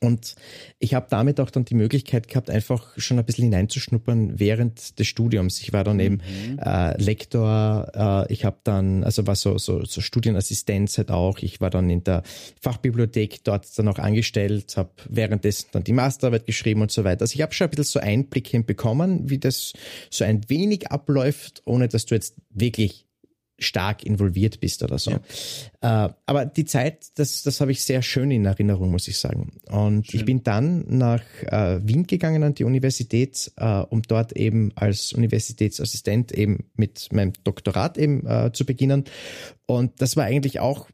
Und ich habe damit auch dann die Möglichkeit gehabt, einfach schon ein bisschen hineinzuschnuppern während des Studiums. Ich war dann eben mhm. äh, Lektor, äh, ich habe dann, also war so, so, so Studienassistenz halt auch. Ich war dann in der Fachbibliothek dort dann auch angestellt, habe währenddessen dann die Masterarbeit geschrieben und so weiter. Also ich habe schon ein bisschen so Einblicke bekommen, wie das so ein wenig abläuft, ohne dass du jetzt wirklich stark involviert bist oder so. Ja. Äh, aber die Zeit, das, das habe ich sehr schön in Erinnerung, muss ich sagen. Und schön. ich bin dann nach äh, Wien gegangen an die Universität, äh, um dort eben als Universitätsassistent eben mit meinem Doktorat eben zu beginnen. Und das war eigentlich auch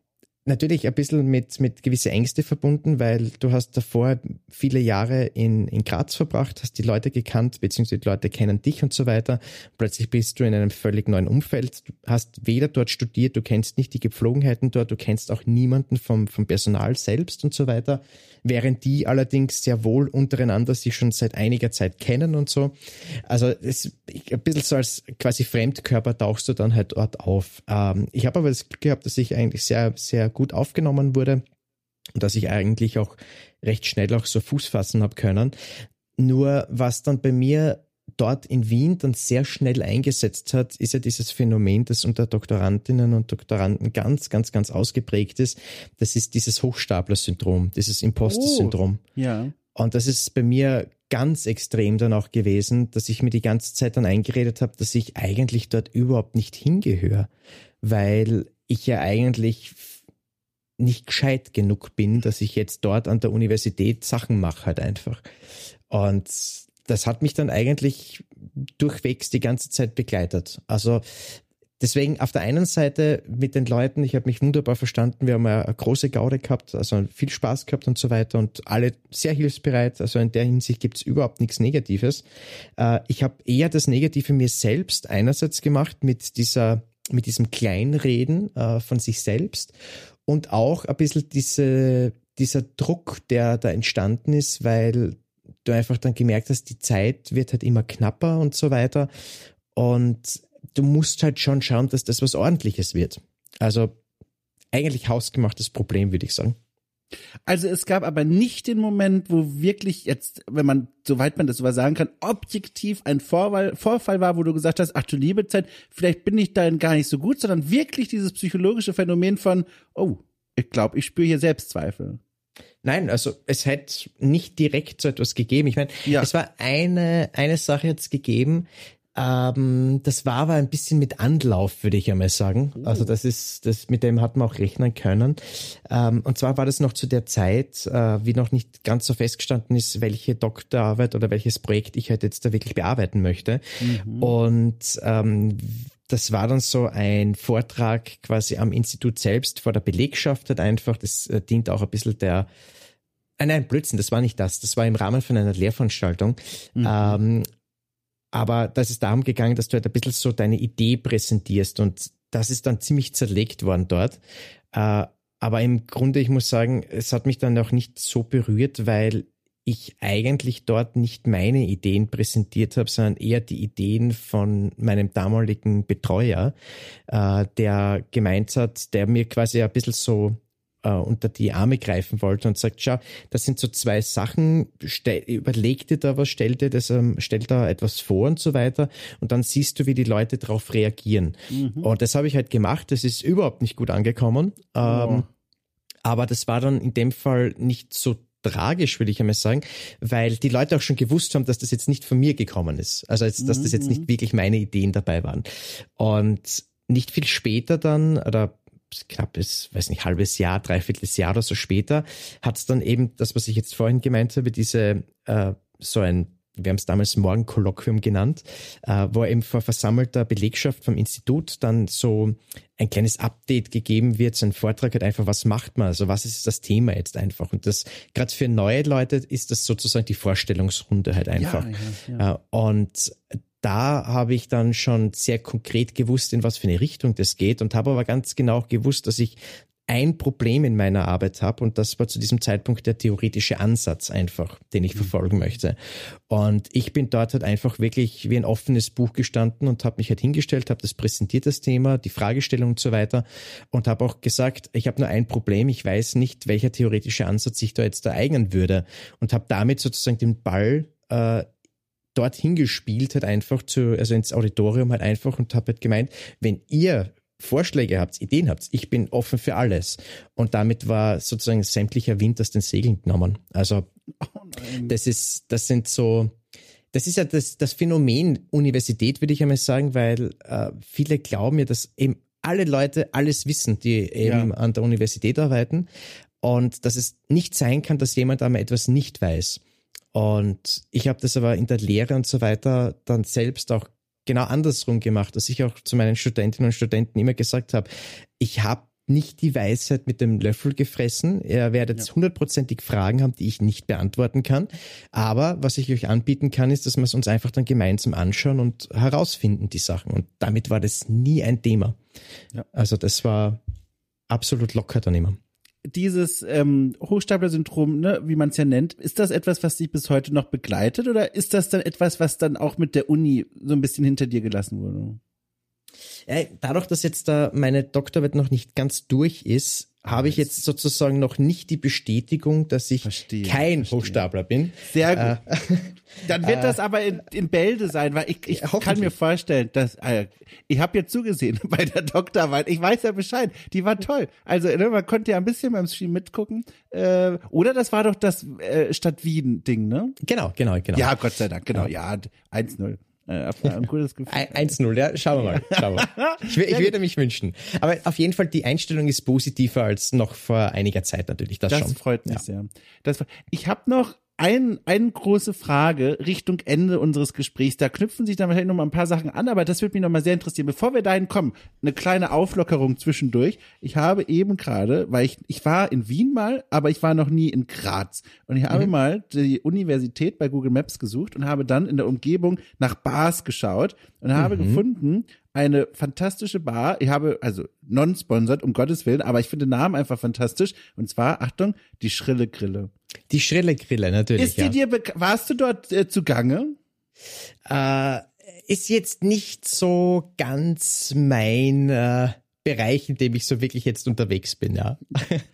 natürlich ein bisschen mit, mit gewisse Ängste verbunden, weil du hast davor viele Jahre in, in Graz verbracht, hast die Leute gekannt, beziehungsweise die Leute kennen dich und so weiter. Plötzlich bist du in einem völlig neuen Umfeld. Du hast weder dort studiert, du kennst nicht die Gepflogenheiten dort, du kennst auch niemanden vom, vom Personal selbst und so weiter während die allerdings sehr wohl untereinander sich schon seit einiger Zeit kennen und so. Also es, ein bisschen so als quasi Fremdkörper tauchst du dann halt dort auf. Ähm, ich habe aber das Glück gehabt, dass ich eigentlich sehr, sehr gut aufgenommen wurde und dass ich eigentlich auch recht schnell auch so Fuß fassen habe können. Nur was dann bei mir dort in Wien dann sehr schnell eingesetzt hat, ist ja dieses Phänomen, das unter Doktorandinnen und Doktoranden ganz, ganz, ganz ausgeprägt ist. Das ist dieses Hochstapler-Syndrom, dieses Imposter-Syndrom. Oh, ja. Und das ist bei mir ganz extrem dann auch gewesen, dass ich mir die ganze Zeit dann eingeredet habe, dass ich eigentlich dort überhaupt nicht hingehöre, weil ich ja eigentlich nicht gescheit genug bin, dass ich jetzt dort an der Universität Sachen mache halt einfach. Und das hat mich dann eigentlich durchwegs die ganze Zeit begleitet. Also deswegen auf der einen Seite mit den Leuten, ich habe mich wunderbar verstanden, wir haben eine große Gaude gehabt, also viel Spaß gehabt und so weiter und alle sehr hilfsbereit. Also in der Hinsicht gibt es überhaupt nichts Negatives. Äh, ich habe eher das Negative mir selbst einerseits gemacht mit dieser mit diesem Kleinreden äh, von sich selbst und auch ein bisschen diese, dieser Druck, der da entstanden ist, weil du einfach dann gemerkt hast, die Zeit wird halt immer knapper und so weiter. Und du musst halt schon schauen, dass das was ordentliches wird. Also eigentlich hausgemachtes Problem, würde ich sagen. Also es gab aber nicht den Moment, wo wirklich jetzt, wenn man, soweit man das so sagen kann, objektiv ein Vorfall, Vorfall war, wo du gesagt hast, ach du liebe Zeit, vielleicht bin ich da gar nicht so gut, sondern wirklich dieses psychologische Phänomen von, oh, ich glaube, ich spüre hier Selbstzweifel. Nein, also es hätte nicht direkt so etwas gegeben. Ich meine, ja. es war eine, eine Sache jetzt gegeben, ähm, das war aber ein bisschen mit Anlauf, würde ich einmal sagen. Oh. Also das ist, das mit dem hat man auch rechnen können. Ähm, und zwar war das noch zu der Zeit, äh, wie noch nicht ganz so festgestanden ist, welche Doktorarbeit oder welches Projekt ich halt jetzt da wirklich bearbeiten möchte. Mhm. Und ähm, das war dann so ein Vortrag quasi am Institut selbst vor der Belegschaft halt einfach. Das äh, dient auch ein bisschen der äh, Nein, Blödsinn, das war nicht das. Das war im Rahmen von einer Lehrveranstaltung. Mhm. Ähm, aber das ist darum gegangen, dass du halt ein bisschen so deine Idee präsentierst und das ist dann ziemlich zerlegt worden dort. Äh, aber im Grunde, ich muss sagen, es hat mich dann auch nicht so berührt, weil ich eigentlich dort nicht meine Ideen präsentiert habe, sondern eher die Ideen von meinem damaligen Betreuer, äh, der gemeint hat, der mir quasi ein bisschen so äh, unter die Arme greifen wollte und sagt, schau, das sind so zwei Sachen, stell, überleg dir da was, stell dir das, ähm, stell da etwas vor und so weiter und dann siehst du, wie die Leute darauf reagieren. Mhm. Und das habe ich halt gemacht, das ist überhaupt nicht gut angekommen. Ähm, oh. Aber das war dann in dem Fall nicht so tragisch, würde ich einmal sagen, weil die Leute auch schon gewusst haben, dass das jetzt nicht von mir gekommen ist. Also jetzt, dass das jetzt nicht mhm. wirklich meine Ideen dabei waren. Und nicht viel später dann, oder knappes, weiß nicht, halbes Jahr, dreiviertel Jahr oder so später, hat es dann eben das, was ich jetzt vorhin gemeint habe, diese äh, so ein wir haben es damals Morgenkolloquium genannt, äh, wo eben vor versammelter Belegschaft vom Institut dann so ein kleines Update gegeben wird, so ein Vortrag halt einfach, was macht man, also was ist das Thema jetzt einfach. Und das, gerade für neue Leute ist das sozusagen die Vorstellungsrunde halt einfach. Ja, ja, ja. Äh, und da habe ich dann schon sehr konkret gewusst, in was für eine Richtung das geht und habe aber ganz genau gewusst, dass ich ein Problem in meiner Arbeit habe und das war zu diesem Zeitpunkt der theoretische Ansatz einfach, den ich mhm. verfolgen möchte. Und ich bin dort halt einfach wirklich wie ein offenes Buch gestanden und habe mich halt hingestellt, habe das präsentiert, das Thema, die Fragestellung und so weiter und habe auch gesagt, ich habe nur ein Problem, ich weiß nicht, welcher theoretische Ansatz sich da jetzt ereignen würde und habe damit sozusagen den Ball äh, dorthin gespielt, halt einfach zu, also ins Auditorium halt einfach und habe halt gemeint, wenn ihr Vorschläge habt, Ideen habt, ich bin offen für alles. Und damit war sozusagen sämtlicher Wind aus den Segeln genommen. Also oh das ist, das sind so, das ist ja das, das Phänomen Universität, würde ich einmal sagen, weil äh, viele glauben ja, dass eben alle Leute alles wissen, die eben ja. an der Universität arbeiten. Und dass es nicht sein kann, dass jemand einmal etwas nicht weiß. Und ich habe das aber in der Lehre und so weiter dann selbst auch genau andersrum gemacht, dass ich auch zu meinen Studentinnen und Studenten immer gesagt habe, ich habe nicht die Weisheit mit dem Löffel gefressen. Ihr werdet hundertprozentig ja. Fragen haben, die ich nicht beantworten kann. Aber was ich euch anbieten kann, ist, dass wir es uns einfach dann gemeinsam anschauen und herausfinden, die Sachen. Und damit war das nie ein Thema. Ja. Also das war absolut locker dann immer dieses ähm, Hochstapler-Syndrom, ne, wie man es ja nennt, ist das etwas, was dich bis heute noch begleitet oder ist das dann etwas, was dann auch mit der Uni so ein bisschen hinter dir gelassen wurde? Ja, dadurch, dass jetzt da meine Doktorarbeit noch nicht ganz durch ist, habe ich jetzt sozusagen noch nicht die Bestätigung, dass ich verstehe, kein verstehe. Hochstapler bin. Sehr gut. Äh, [LAUGHS] Dann wird äh, das aber in, in Bälde sein, weil ich, ich kann mir vorstellen, dass äh, ich habe ja zugesehen [LAUGHS] bei der Doktorarbeit. Ich weiß ja Bescheid. Die war toll. Also ne, man konnte ja ein bisschen beim Stream mitgucken. Äh, oder das war doch das äh, Stadt Wien Ding, ne? Genau, genau, genau. Ja, Gott sei Dank. Genau. Ja, 1-0. Äh, ein gutes Gefühl. 1-0, ja, schauen wir mal. Schauen wir. Ich, ich würde mich wünschen. Aber auf jeden Fall, die Einstellung ist positiver als noch vor einiger Zeit natürlich. Das, das schon. freut mich ja. sehr. Das, ich habe noch ein, eine große Frage Richtung Ende unseres Gesprächs. Da knüpfen sich dann wahrscheinlich noch mal ein paar Sachen an, aber das würde mich noch mal sehr interessieren. Bevor wir dahin kommen, eine kleine Auflockerung zwischendurch. Ich habe eben gerade, weil ich, ich war in Wien mal, aber ich war noch nie in Graz. Und ich habe mhm. mal die Universität bei Google Maps gesucht und habe dann in der Umgebung nach Bars geschaut und habe mhm. gefunden, eine fantastische Bar. Ich habe, also non-sponsored, um Gottes Willen, aber ich finde den Namen einfach fantastisch. Und zwar, Achtung, die Schrille Grille. Die Schrille Grille, natürlich. Ist die ja. dir, warst du dort äh, zugange? Äh, ist jetzt nicht so ganz mein äh, Bereich, in dem ich so wirklich jetzt unterwegs bin, ja.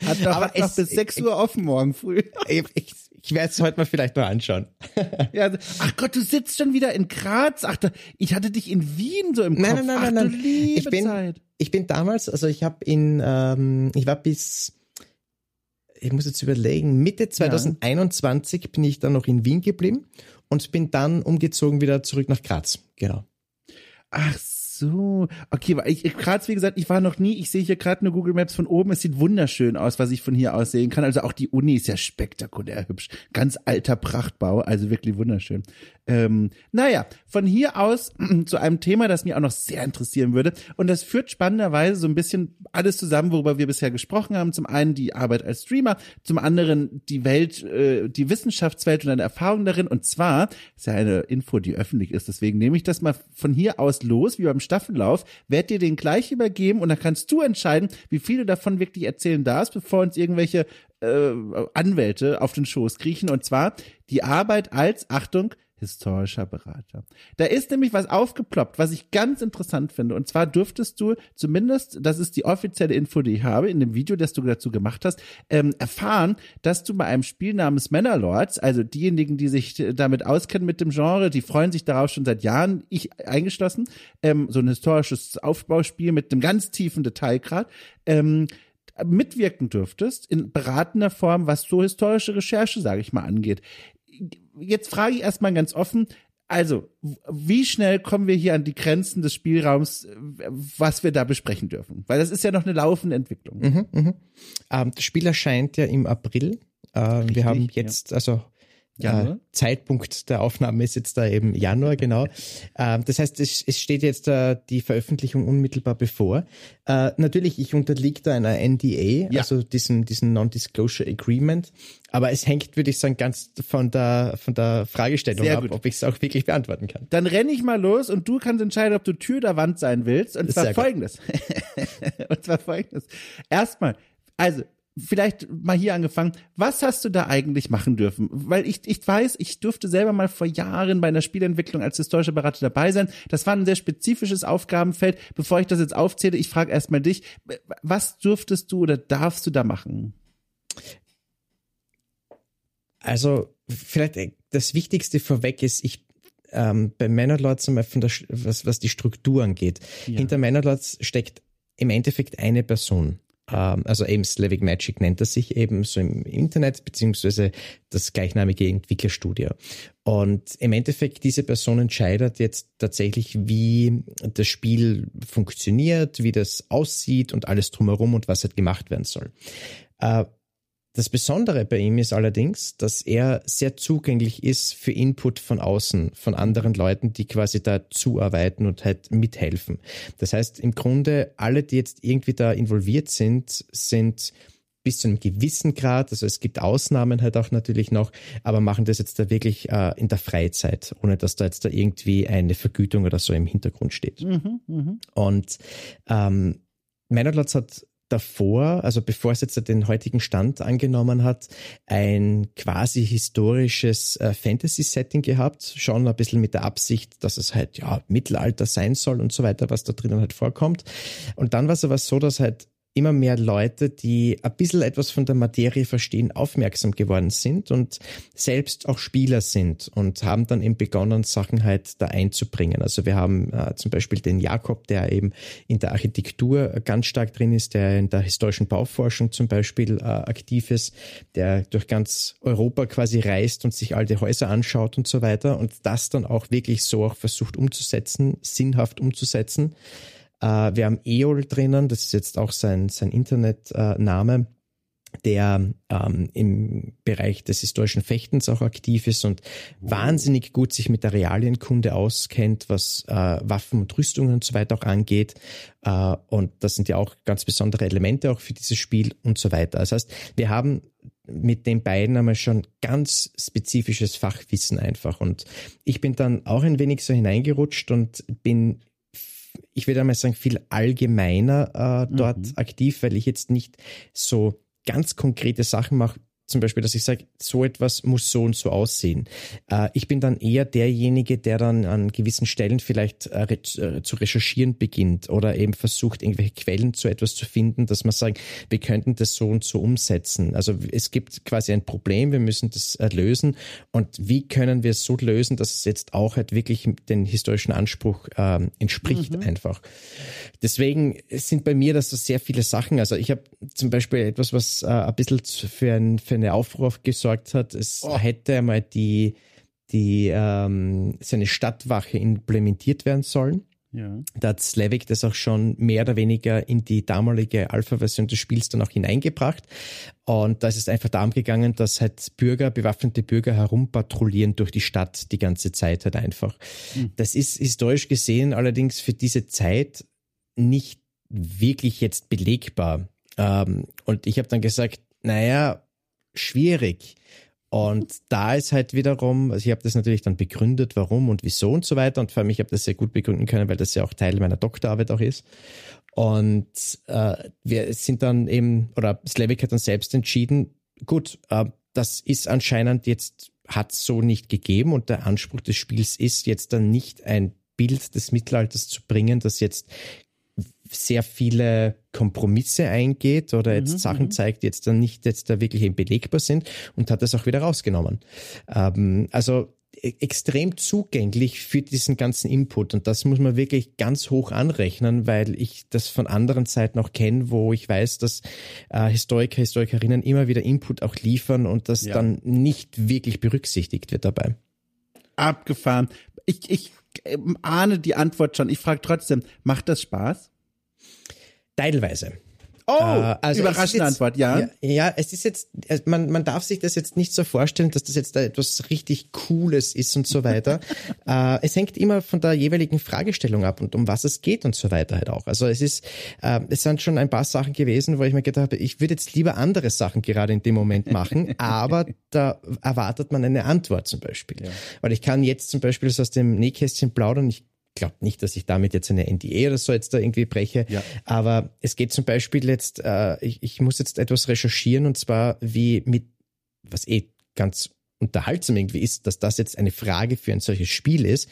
Hat doch, [LAUGHS] Aber noch bis 6 Uhr offen morgen früh. [LAUGHS] Ich, ich, ich werde es heute mal vielleicht mal anschauen. [LAUGHS] ja, ach Gott, du sitzt schon wieder in Graz. Ach, ich hatte dich in Wien so im nein, Kopf. Nein, nein, ach, nein, nein. Ich bin, ich bin damals, also ich habe in, ähm, ich war bis ich muss jetzt überlegen, Mitte 2021 ja. bin ich dann noch in Wien geblieben und bin dann umgezogen wieder zurück nach Graz. Genau. Ach so. Okay, ich, ich Graz, wie gesagt, ich war noch nie. Ich sehe hier gerade eine Google Maps von oben. Es sieht wunderschön aus, was ich von hier aus sehen kann. Also auch die Uni ist ja spektakulär hübsch. Ganz alter Prachtbau, also wirklich wunderschön. Ähm, naja, von hier aus [CLEARS THROAT] zu einem Thema, das mich auch noch sehr interessieren würde. Und das führt spannenderweise so ein bisschen alles zusammen, worüber wir bisher gesprochen haben. Zum einen die Arbeit als Streamer, zum anderen die Welt, äh, die Wissenschaftswelt und eine Erfahrung darin. Und zwar ist ja eine Info, die öffentlich ist. Deswegen nehme ich das mal von hier aus los, wie beim Staffellauf, werde dir den gleich übergeben und dann kannst du entscheiden, wie viel du davon wirklich erzählen darfst, bevor uns irgendwelche äh, Anwälte auf den Schoß kriechen. Und zwar die Arbeit als, Achtung, historischer Berater. Da ist nämlich was aufgeploppt, was ich ganz interessant finde. Und zwar dürftest du zumindest, das ist die offizielle Info, die ich habe, in dem Video, das du dazu gemacht hast, ähm, erfahren, dass du bei einem Spiel namens Mannerlords, also diejenigen, die sich damit auskennen mit dem Genre, die freuen sich darauf schon seit Jahren, ich eingeschlossen, ähm, so ein historisches Aufbauspiel mit einem ganz tiefen Detailgrad, ähm, mitwirken dürftest in beratender Form, was so historische Recherche, sage ich mal, angeht. Jetzt frage ich erstmal ganz offen, also, wie schnell kommen wir hier an die Grenzen des Spielraums, was wir da besprechen dürfen? Weil das ist ja noch eine laufende Entwicklung. Mhm, mh. ähm, das Spiel erscheint ja im April. Äh, wir haben jetzt, ja. also Januar? Äh, Zeitpunkt der Aufnahme ist jetzt da eben Januar, genau. [LAUGHS] Äh, das heißt, es, steht jetzt äh, die Veröffentlichung unmittelbar bevor. Äh, natürlich, ich unterliege da einer NDA, ja. also diesen, diesen Non-Disclosure Agreement. Aber es hängt, würde ich sagen, ganz von der, von der Fragestellung Sehr ab, gut. ob ich es auch wirklich beantworten kann. Dann renne ich mal los und du kannst entscheiden, ob du Tür oder Wand sein willst. Und zwar folgendes. [LAUGHS] und zwar folgendes. Erstmal, also vielleicht mal hier angefangen. Was hast du da eigentlich machen dürfen? Weil ich, ich weiß, ich durfte selber mal vor Jahren bei einer Spielentwicklung als historischer Berater dabei sein. Das war ein sehr spezifisches Aufgabenfeld. Bevor ich das jetzt aufzähle, ich frage erstmal dich, was durftest du oder darfst du da machen? Also, vielleicht äh, das Wichtigste vorweg ist, ich ähm, bei Beispiel, was, was die Struktur angeht. Ja. Hinter Manor steckt im Endeffekt eine Person. Ähm, also eben Slavic Magic nennt er sich eben so im Internet, beziehungsweise das gleichnamige Entwicklerstudio. Und im Endeffekt, diese Person entscheidet jetzt tatsächlich, wie das Spiel funktioniert, wie das aussieht und alles drumherum und was halt gemacht werden soll. Das Besondere bei ihm ist allerdings, dass er sehr zugänglich ist für Input von außen, von anderen Leuten, die quasi da zuarbeiten und halt mithelfen. Das heißt, im Grunde alle, die jetzt irgendwie da involviert sind, sind bis zu einem gewissen Grad, also es gibt Ausnahmen halt auch natürlich noch, aber machen das jetzt da wirklich äh, in der Freizeit, ohne dass da jetzt da irgendwie eine Vergütung oder so im Hintergrund steht. Mhm, mh. Und ähm, Meinerlatz hat davor, also bevor es jetzt den heutigen Stand angenommen hat, ein quasi historisches äh, Fantasy-Setting gehabt, schon ein bisschen mit der Absicht, dass es halt ja Mittelalter sein soll und so weiter, was da drinnen halt vorkommt. Und dann war es aber so, dass halt immer mehr Leute, die ein bisschen etwas von der Materie verstehen, aufmerksam geworden sind und selbst auch Spieler sind und haben dann eben begonnen, Sachen halt da einzubringen. Also wir haben äh, zum Beispiel den Jakob, der eben in der Architektur ganz stark drin ist, der in der historischen Bauforschung zum Beispiel äh, aktiv ist, der durch ganz Europa quasi reist und sich alte Häuser anschaut und so weiter und das dann auch wirklich so auch versucht umzusetzen, sinnhaft umzusetzen. Äh, wir haben EOL drinnen, das ist jetzt auch sein, sein Internetname. Der ähm, im Bereich des historischen Fechtens auch aktiv ist und wahnsinnig gut sich mit der Realienkunde auskennt, was äh, Waffen und Rüstungen und so weiter auch angeht. Äh, und das sind ja auch ganz besondere Elemente auch für dieses Spiel und so weiter. Das heißt, wir haben mit den beiden einmal schon ganz spezifisches Fachwissen einfach. Und ich bin dann auch ein wenig so hineingerutscht und bin ich würde einmal sagen, viel allgemeiner äh, dort mhm. aktiv, weil ich jetzt nicht so ganz konkrete Sachen mache, zum Beispiel, dass ich sage, so etwas muss so und so aussehen. Äh, ich bin dann eher derjenige, der dann an gewissen Stellen vielleicht äh, äh, zu recherchieren beginnt oder eben versucht, irgendwelche Quellen zu etwas zu finden, dass man sagt, wir könnten das so und so umsetzen. Also es gibt quasi ein Problem, wir müssen das lösen und wie können wir es so lösen, dass es jetzt auch halt wirklich den historischen Anspruch ähm, entspricht mhm. einfach. Deswegen sind bei mir das so sehr viele Sachen. Also ich habe zum Beispiel etwas, was äh, ein bisschen für ein, für eine Aufruf gesorgt hat. Es oh. hätte einmal die, die ähm, seine Stadtwache implementiert werden sollen. Ja. Da hat Slavic das auch schon mehr oder weniger in die damalige Alpha-Version des Spiels dann auch hineingebracht. Und da ist es einfach darum gegangen, dass halt Bürger, bewaffnete Bürger herumpatrouillieren durch die Stadt die ganze Zeit halt einfach. Mhm. Das ist historisch gesehen allerdings für diese Zeit nicht wirklich jetzt belegbar. Ähm, und ich habe dann gesagt, naja, schwierig. Und da ist halt wiederum, also ich habe das natürlich dann begründet, warum und wieso und so weiter. Und vor allem, ich habe das sehr gut begründen können, weil das ja auch Teil meiner Doktorarbeit auch ist. Und äh, wir sind dann eben, oder Slavic hat dann selbst entschieden, gut, äh, das ist anscheinend jetzt, hat so nicht gegeben und der Anspruch des Spiels ist jetzt dann nicht ein Bild des Mittelalters zu bringen, das jetzt sehr viele Kompromisse eingeht oder jetzt mhm, Sachen mhm. zeigt, die jetzt dann nicht jetzt da wirklich belegbar sind und hat das auch wieder rausgenommen. Ähm, also e-, extrem zugänglich für diesen ganzen Input. Und das muss man wirklich ganz hoch anrechnen, weil ich das von anderen Seiten auch kenne, wo ich weiß, dass äh, Historiker, Historikerinnen immer wieder Input auch liefern und das ja. dann nicht wirklich berücksichtigt wird dabei. Abgefahren. Ich, ich äh, ahne die Antwort schon. Ich frage trotzdem, macht das Spaß? Teilweise. Oh, äh, also überraschende jetzt, Antwort, ja. ja. ja. es ist jetzt, man, man darf sich das jetzt nicht so vorstellen, dass das jetzt da etwas richtig Cooles ist und so weiter. [LAUGHS] äh, es hängt immer von der jeweiligen Fragestellung ab und um was es geht und so weiter halt auch. Also es ist, äh, es sind schon ein paar Sachen gewesen, wo ich mir gedacht habe, ich würde jetzt lieber andere Sachen gerade in dem Moment machen, [LAUGHS] aber da erwartet man eine Antwort zum Beispiel. Ja. Weil ich kann jetzt zum Beispiel so aus dem Nähkästchen plaudern, ich glaube nicht, dass ich damit jetzt eine NDA oder so jetzt da irgendwie breche. Ja. Aber es geht zum Beispiel jetzt, äh, ich, ich muss jetzt etwas recherchieren und zwar wie mit, was eh ganz unterhaltsam irgendwie ist, dass das jetzt eine Frage für ein solches Spiel ist.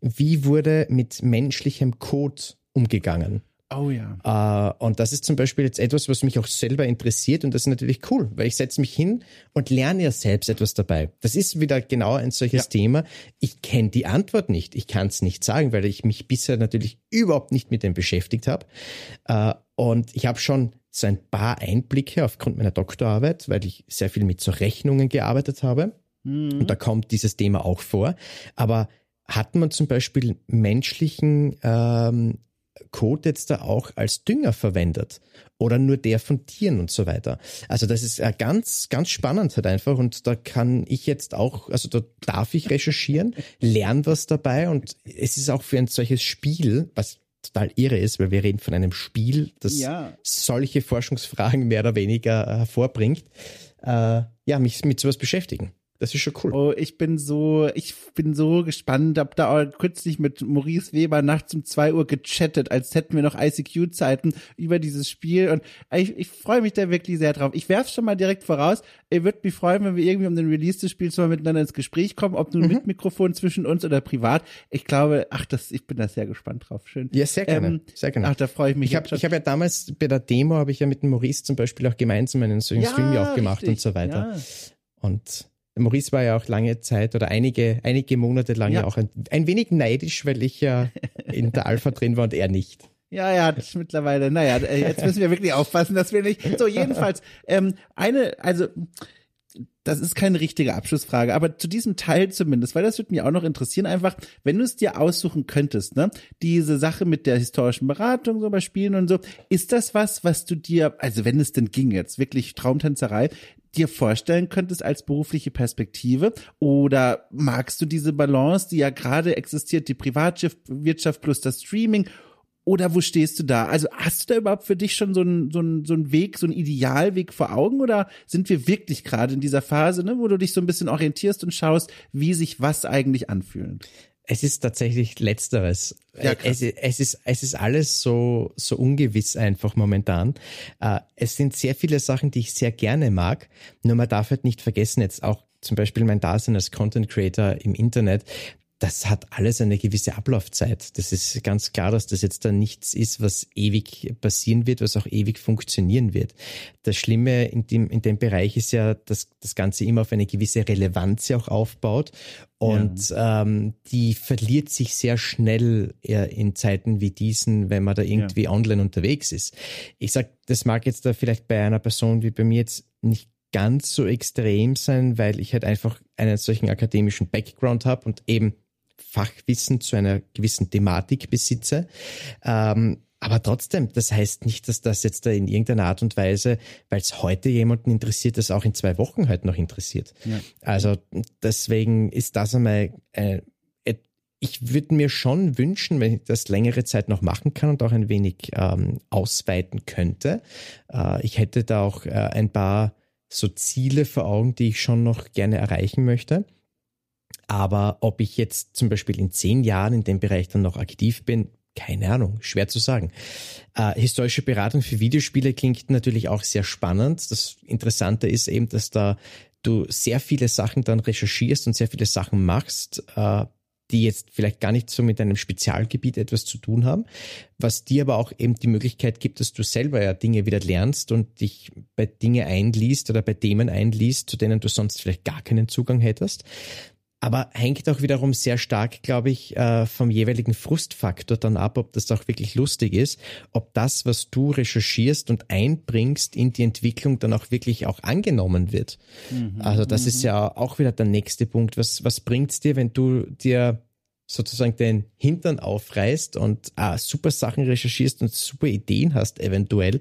Wie wurde mit menschlichem Code umgegangen? Oh ja. Äh, und das ist zum Beispiel jetzt etwas, was mich auch selber interessiert und das ist natürlich cool, weil ich setze mich hin und lerne ja selbst etwas dabei. Das ist wieder genau ein solches ja. Thema. Ich kenne die Antwort nicht. Ich kann es nicht sagen, weil ich mich bisher natürlich überhaupt nicht mit dem beschäftigt habe. Äh, und ich habe schon so ein paar Einblicke aufgrund meiner Doktorarbeit, weil ich sehr viel mit so Rechnungen gearbeitet habe. Mhm. Und da kommt dieses Thema auch vor. Aber hat man zum Beispiel menschlichen ähm, Code jetzt da auch als Dünger verwendet oder nur der von Tieren und so weiter. Also das ist ganz, ganz spannend halt einfach und da kann ich jetzt auch, also da darf ich recherchieren, lerne was dabei und es ist auch für ein solches Spiel, was total irre ist, weil wir reden von einem Spiel, das ja. solche Forschungsfragen mehr oder weniger hervorbringt, äh, ja, mich mit sowas beschäftigen. Das ist schon cool. Oh, ich bin so, ich bin so gespannt. Hab da auch kürzlich mit Maurice Weber nachts um zwei Uhr gechattet, als hätten wir noch ICQ-Zeiten über dieses Spiel. Und ich, ich freue mich da wirklich sehr drauf. Ich werfe schon mal direkt voraus. Ich würde mich freuen, wenn wir irgendwie um den Release des Spiels mal miteinander ins Gespräch kommen, ob nun mhm. mit Mikrofon zwischen uns oder privat. Ich glaube, ach, das, ich bin da sehr gespannt drauf. Schön. Ja, sehr gerne. Ähm, sehr gerne. Ach, da freue ich mich. Ich habe hab ja damals bei der Demo habe ich ja mit dem Maurice zum Beispiel auch gemeinsam einen so ja, Stream ja auch gemacht richtig. und so weiter. Ja. Und Maurice war ja auch lange Zeit oder einige, einige Monate lang ja, auch ein, ein wenig neidisch, weil ich ja in der Alpha drin war und er nicht. Ja, ja, das ist mittlerweile, naja, jetzt müssen wir wirklich aufpassen, dass wir nicht. So, jedenfalls, ähm, eine, also das ist keine richtige Abschlussfrage, aber zu diesem Teil zumindest, weil das würde mich auch noch interessieren, einfach, wenn du es dir aussuchen könntest, ne, diese Sache mit der historischen Beratung so bei Spielen und so, ist das was, was du dir, also wenn es denn ging jetzt, wirklich Traumtänzerei, dir vorstellen könntest als berufliche Perspektive? Oder magst du diese Balance, die ja gerade existiert, die Privatwirtschaft plus das Streaming? Oder wo stehst du da? Also hast du da überhaupt für dich schon so einen so einen, so einen Weg, so einen Idealweg vor Augen? Oder sind wir wirklich gerade in dieser Phase, ne, wo du dich so ein bisschen orientierst und schaust, wie sich was eigentlich anfühlt? Es ist tatsächlich Letzteres. Ja, es, es, ist, es ist alles so, so ungewiss einfach momentan. Äh, es sind sehr viele Sachen, die ich sehr gerne mag. Nur man darf halt nicht vergessen, jetzt auch zum Beispiel mein Dasein als Content Creator im Internet das hat alles eine gewisse Ablaufzeit. Das ist ganz klar, dass das jetzt da nichts ist, was ewig passieren wird, was auch ewig funktionieren wird. Das Schlimme in dem, in dem Bereich ist ja, dass das Ganze immer auf eine gewisse Relevanz ja auch aufbaut. Und ja. ähm, die verliert sich sehr schnell in Zeiten wie diesen, wenn man da irgendwie ja. online unterwegs ist. Ich sag, das mag jetzt da vielleicht bei einer Person wie bei mir jetzt nicht ganz so extrem sein, weil ich halt einfach einen solchen akademischen Background habe und eben Fachwissen zu einer gewissen Thematik besitze. Ähm, aber trotzdem, das heißt nicht, dass das jetzt da in irgendeiner Art und Weise, weil es heute jemanden interessiert, das auch in zwei Wochen halt noch interessiert. Ja. Also deswegen ist das einmal, äh, ich würde mir schon wünschen, wenn ich das längere Zeit noch machen kann und auch ein wenig ähm, ausweiten könnte. Äh, ich hätte da auch äh, ein paar so Ziele vor Augen, die ich schon noch gerne erreichen möchte. Aber ob ich jetzt zum Beispiel in zehn Jahren in dem Bereich dann noch aktiv bin, keine Ahnung, schwer zu sagen. Äh, historische Beratung für Videospiele klingt natürlich auch sehr spannend. Das Interessante ist eben, dass da du sehr viele Sachen dann recherchierst und sehr viele Sachen machst, äh, die jetzt vielleicht gar nicht so mit einem Spezialgebiet etwas zu tun haben, was dir aber auch eben die Möglichkeit gibt, dass du selber ja Dinge wieder lernst und dich bei Dinge einliest oder bei Themen einliest, zu denen du sonst vielleicht gar keinen Zugang hättest. Aber hängt auch wiederum sehr stark, glaube ich, äh, vom jeweiligen Frustfaktor dann ab, ob das auch wirklich lustig ist, ob das, was du recherchierst und einbringst in die Entwicklung, dann auch wirklich auch angenommen wird. Mhm, also das ist mhm. ja auch wieder der nächste Punkt. Was, was bringt's dir, wenn du dir sozusagen den Hintern aufreißt und ah, super Sachen recherchierst und super Ideen hast eventuell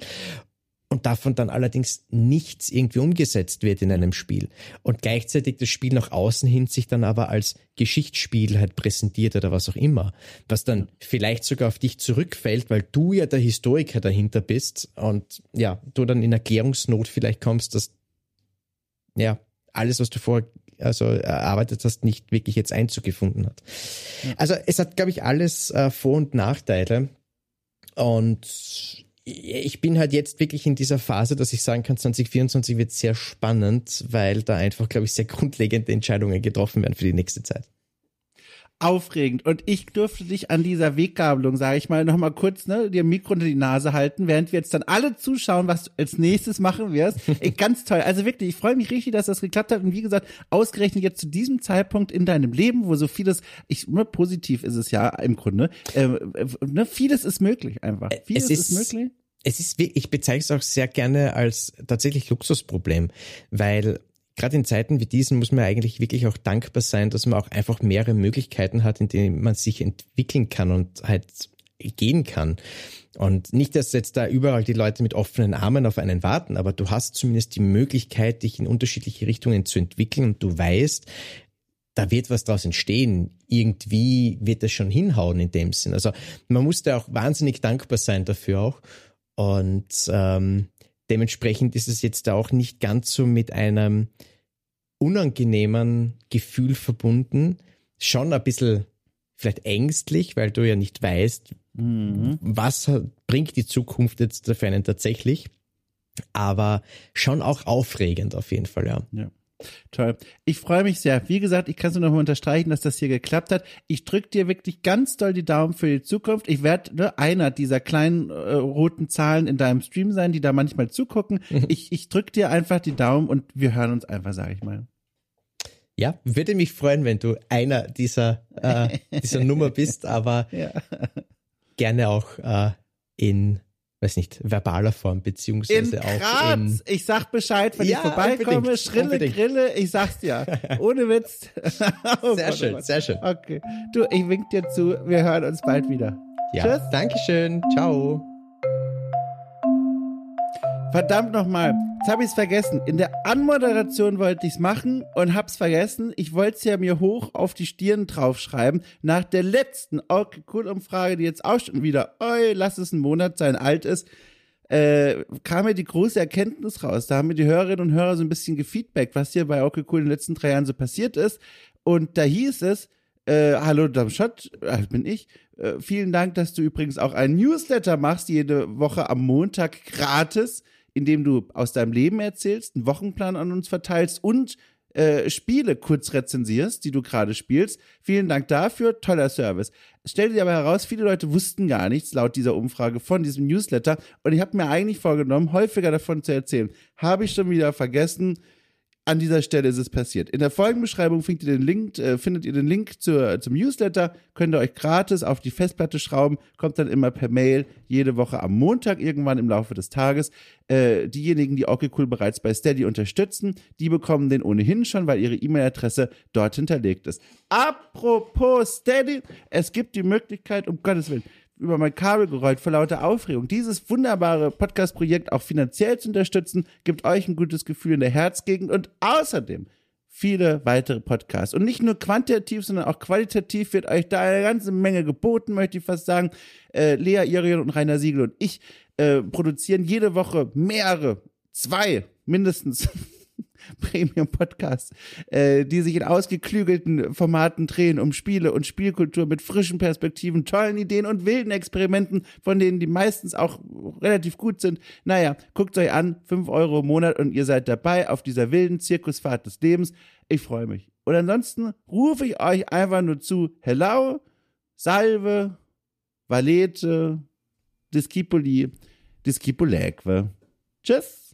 und davon dann allerdings nichts irgendwie umgesetzt wird in einem Spiel. Und gleichzeitig das Spiel nach außen hin sich dann aber als Geschichtsspiel halt präsentiert oder was auch immer, was dann vielleicht sogar auf dich zurückfällt, weil du ja der Historiker dahinter bist und ja, du dann in Erklärungsnot vielleicht kommst, dass ja, alles, was du vorher also erarbeitet hast, nicht wirklich jetzt Einzug gefunden hat. Also es hat, glaube ich, alles äh, Vor- und Nachteile. Und ich bin halt jetzt wirklich in dieser Phase, dass ich sagen kann, 2024 wird sehr spannend, weil da einfach, glaube ich, sehr [LAUGHS] grundlegende Entscheidungen getroffen werden für die nächste Zeit aufregend. Und ich durfte dich an dieser Weggabelung, sage ich mal, nochmal kurz ne, dir Mikro unter die Nase halten, während wir jetzt dann alle zuschauen, was du als nächstes machen wirst. [LAUGHS] Ey, ganz toll. Also wirklich, ich freue mich richtig, dass das geklappt hat. Und wie gesagt, ausgerechnet jetzt zu diesem Zeitpunkt in deinem Leben, wo so vieles, ich, nur positiv ist es ja im Grunde, äh, ne, vieles ist möglich einfach. Vieles es ist, ist möglich. Es ist, ich bezeichne es auch sehr gerne als tatsächlich Luxusproblem, weil gerade in Zeiten wie diesen muss man eigentlich wirklich auch dankbar sein, dass man auch einfach mehrere Möglichkeiten hat, in denen man sich entwickeln kann und halt gehen kann. Und nicht, dass jetzt da überall die Leute mit offenen Armen auf einen warten, aber du hast zumindest die Möglichkeit, dich in unterschiedliche Richtungen zu entwickeln und du weißt, da wird was draus entstehen. Irgendwie wird das schon hinhauen in dem Sinn. Also man muss da auch wahnsinnig dankbar sein dafür auch. Und ähm, dementsprechend ist es jetzt auch nicht ganz so mit einem unangenehmen Gefühl verbunden. Schon ein bisschen vielleicht ängstlich, weil du ja nicht weißt, mhm. was bringt die Zukunft jetzt für einen tatsächlich. Aber schon auch aufregend auf jeden Fall, ja. ja. Toll. Ich freue mich sehr. Wie gesagt, ich kann es nur noch mal unterstreichen, dass das hier geklappt hat. Ich drücke dir wirklich ganz doll die Daumen für die Zukunft. Ich werde ne, einer dieser kleinen äh, roten Zahlen in deinem Stream sein, die da manchmal zugucken. ich ich drücke dir einfach die Daumen und wir hören uns einfach, sage ich mal. Ja, würde mich freuen, wenn du einer dieser, äh, dieser Nummer bist, aber [LAUGHS] ja. gerne auch äh, in weiß nicht, verbaler Form, beziehungsweise in auch Graz. in. Ich sag Bescheid, wenn ja, ich vorbeikomme, unbedingt, Schrille, unbedingt. Grille, ich sag's dir. Ohne Witz. [LAUGHS] oh sehr Gott, schön, oh sehr schön. Okay. Du, ich wink dir zu, wir hören uns bald wieder. Ja, Tschüss. Dankeschön. Ciao. Verdammt nochmal, jetzt habe ich es vergessen. In der Anmoderation wollte ich es machen und hab's vergessen. Ich wollte es ja mir hoch auf die Stirn draufschreiben. Nach der letzten okay, cool Umfrage, die jetzt auch schon wieder, oi, lass es ein Monat sein, alt ist, äh, kam mir die große Erkenntnis raus. Da haben mir die Hörerinnen und Hörer so ein bisschen gefeedbackt, was hier bei Okay Cool in den letzten drei Jahren so passiert ist. Und da hieß es, äh, hallo Damschott, äh, bin ich. Äh, vielen Dank, dass du übrigens auch einen Newsletter machst, jede Woche am Montag gratis indem du aus deinem Leben erzählst, einen Wochenplan an uns verteilst und äh, Spiele kurz rezensierst, die du gerade spielst. Vielen Dank dafür, toller Service. Stellte sich aber heraus, viele Leute wussten gar nichts laut dieser Umfrage von diesem Newsletter und ich habe mir eigentlich vorgenommen, häufiger davon zu erzählen. Habe ich schon wieder vergessen an dieser Stelle ist es passiert. In der Folgenbeschreibung findet ihr den Link, äh, findet ihr den Link zur, zum Newsletter, könnt ihr euch gratis auf die Festplatte schrauben, kommt dann immer per Mail jede Woche am Montag irgendwann im Laufe des Tages. Äh, diejenigen, die okay bereits bei Steady unterstützen, die bekommen den ohnehin schon, weil ihre E-Mail-Adresse dort hinterlegt ist. Apropos Steady, es gibt die Möglichkeit, um Gottes Willen, über mein Kabel gerollt vor lauter Aufregung. Dieses wunderbare Podcast-Projekt auch finanziell zu unterstützen, gibt euch ein gutes Gefühl in der Herzgegend und außerdem viele weitere Podcasts. Und nicht nur quantitativ, sondern auch qualitativ wird euch da eine ganze Menge geboten, möchte ich fast sagen. Äh, Lea Irion und Rainer Siegel und ich äh, produzieren jede Woche mehrere, zwei mindestens [LAUGHS] Premium-Podcasts, äh, die sich in ausgeklügelten Formaten drehen um Spiele und Spielkultur mit frischen Perspektiven, tollen Ideen und wilden Experimenten, von denen die meistens auch relativ gut sind. Naja, guckt euch an, fünf Euro im Monat und ihr seid dabei auf dieser wilden Zirkusfahrt des Lebens. Ich freue mich. Und ansonsten rufe ich euch einfach nur zu, Hello, Salve, Valete, Discipoli, Discipuleque. Tschüss.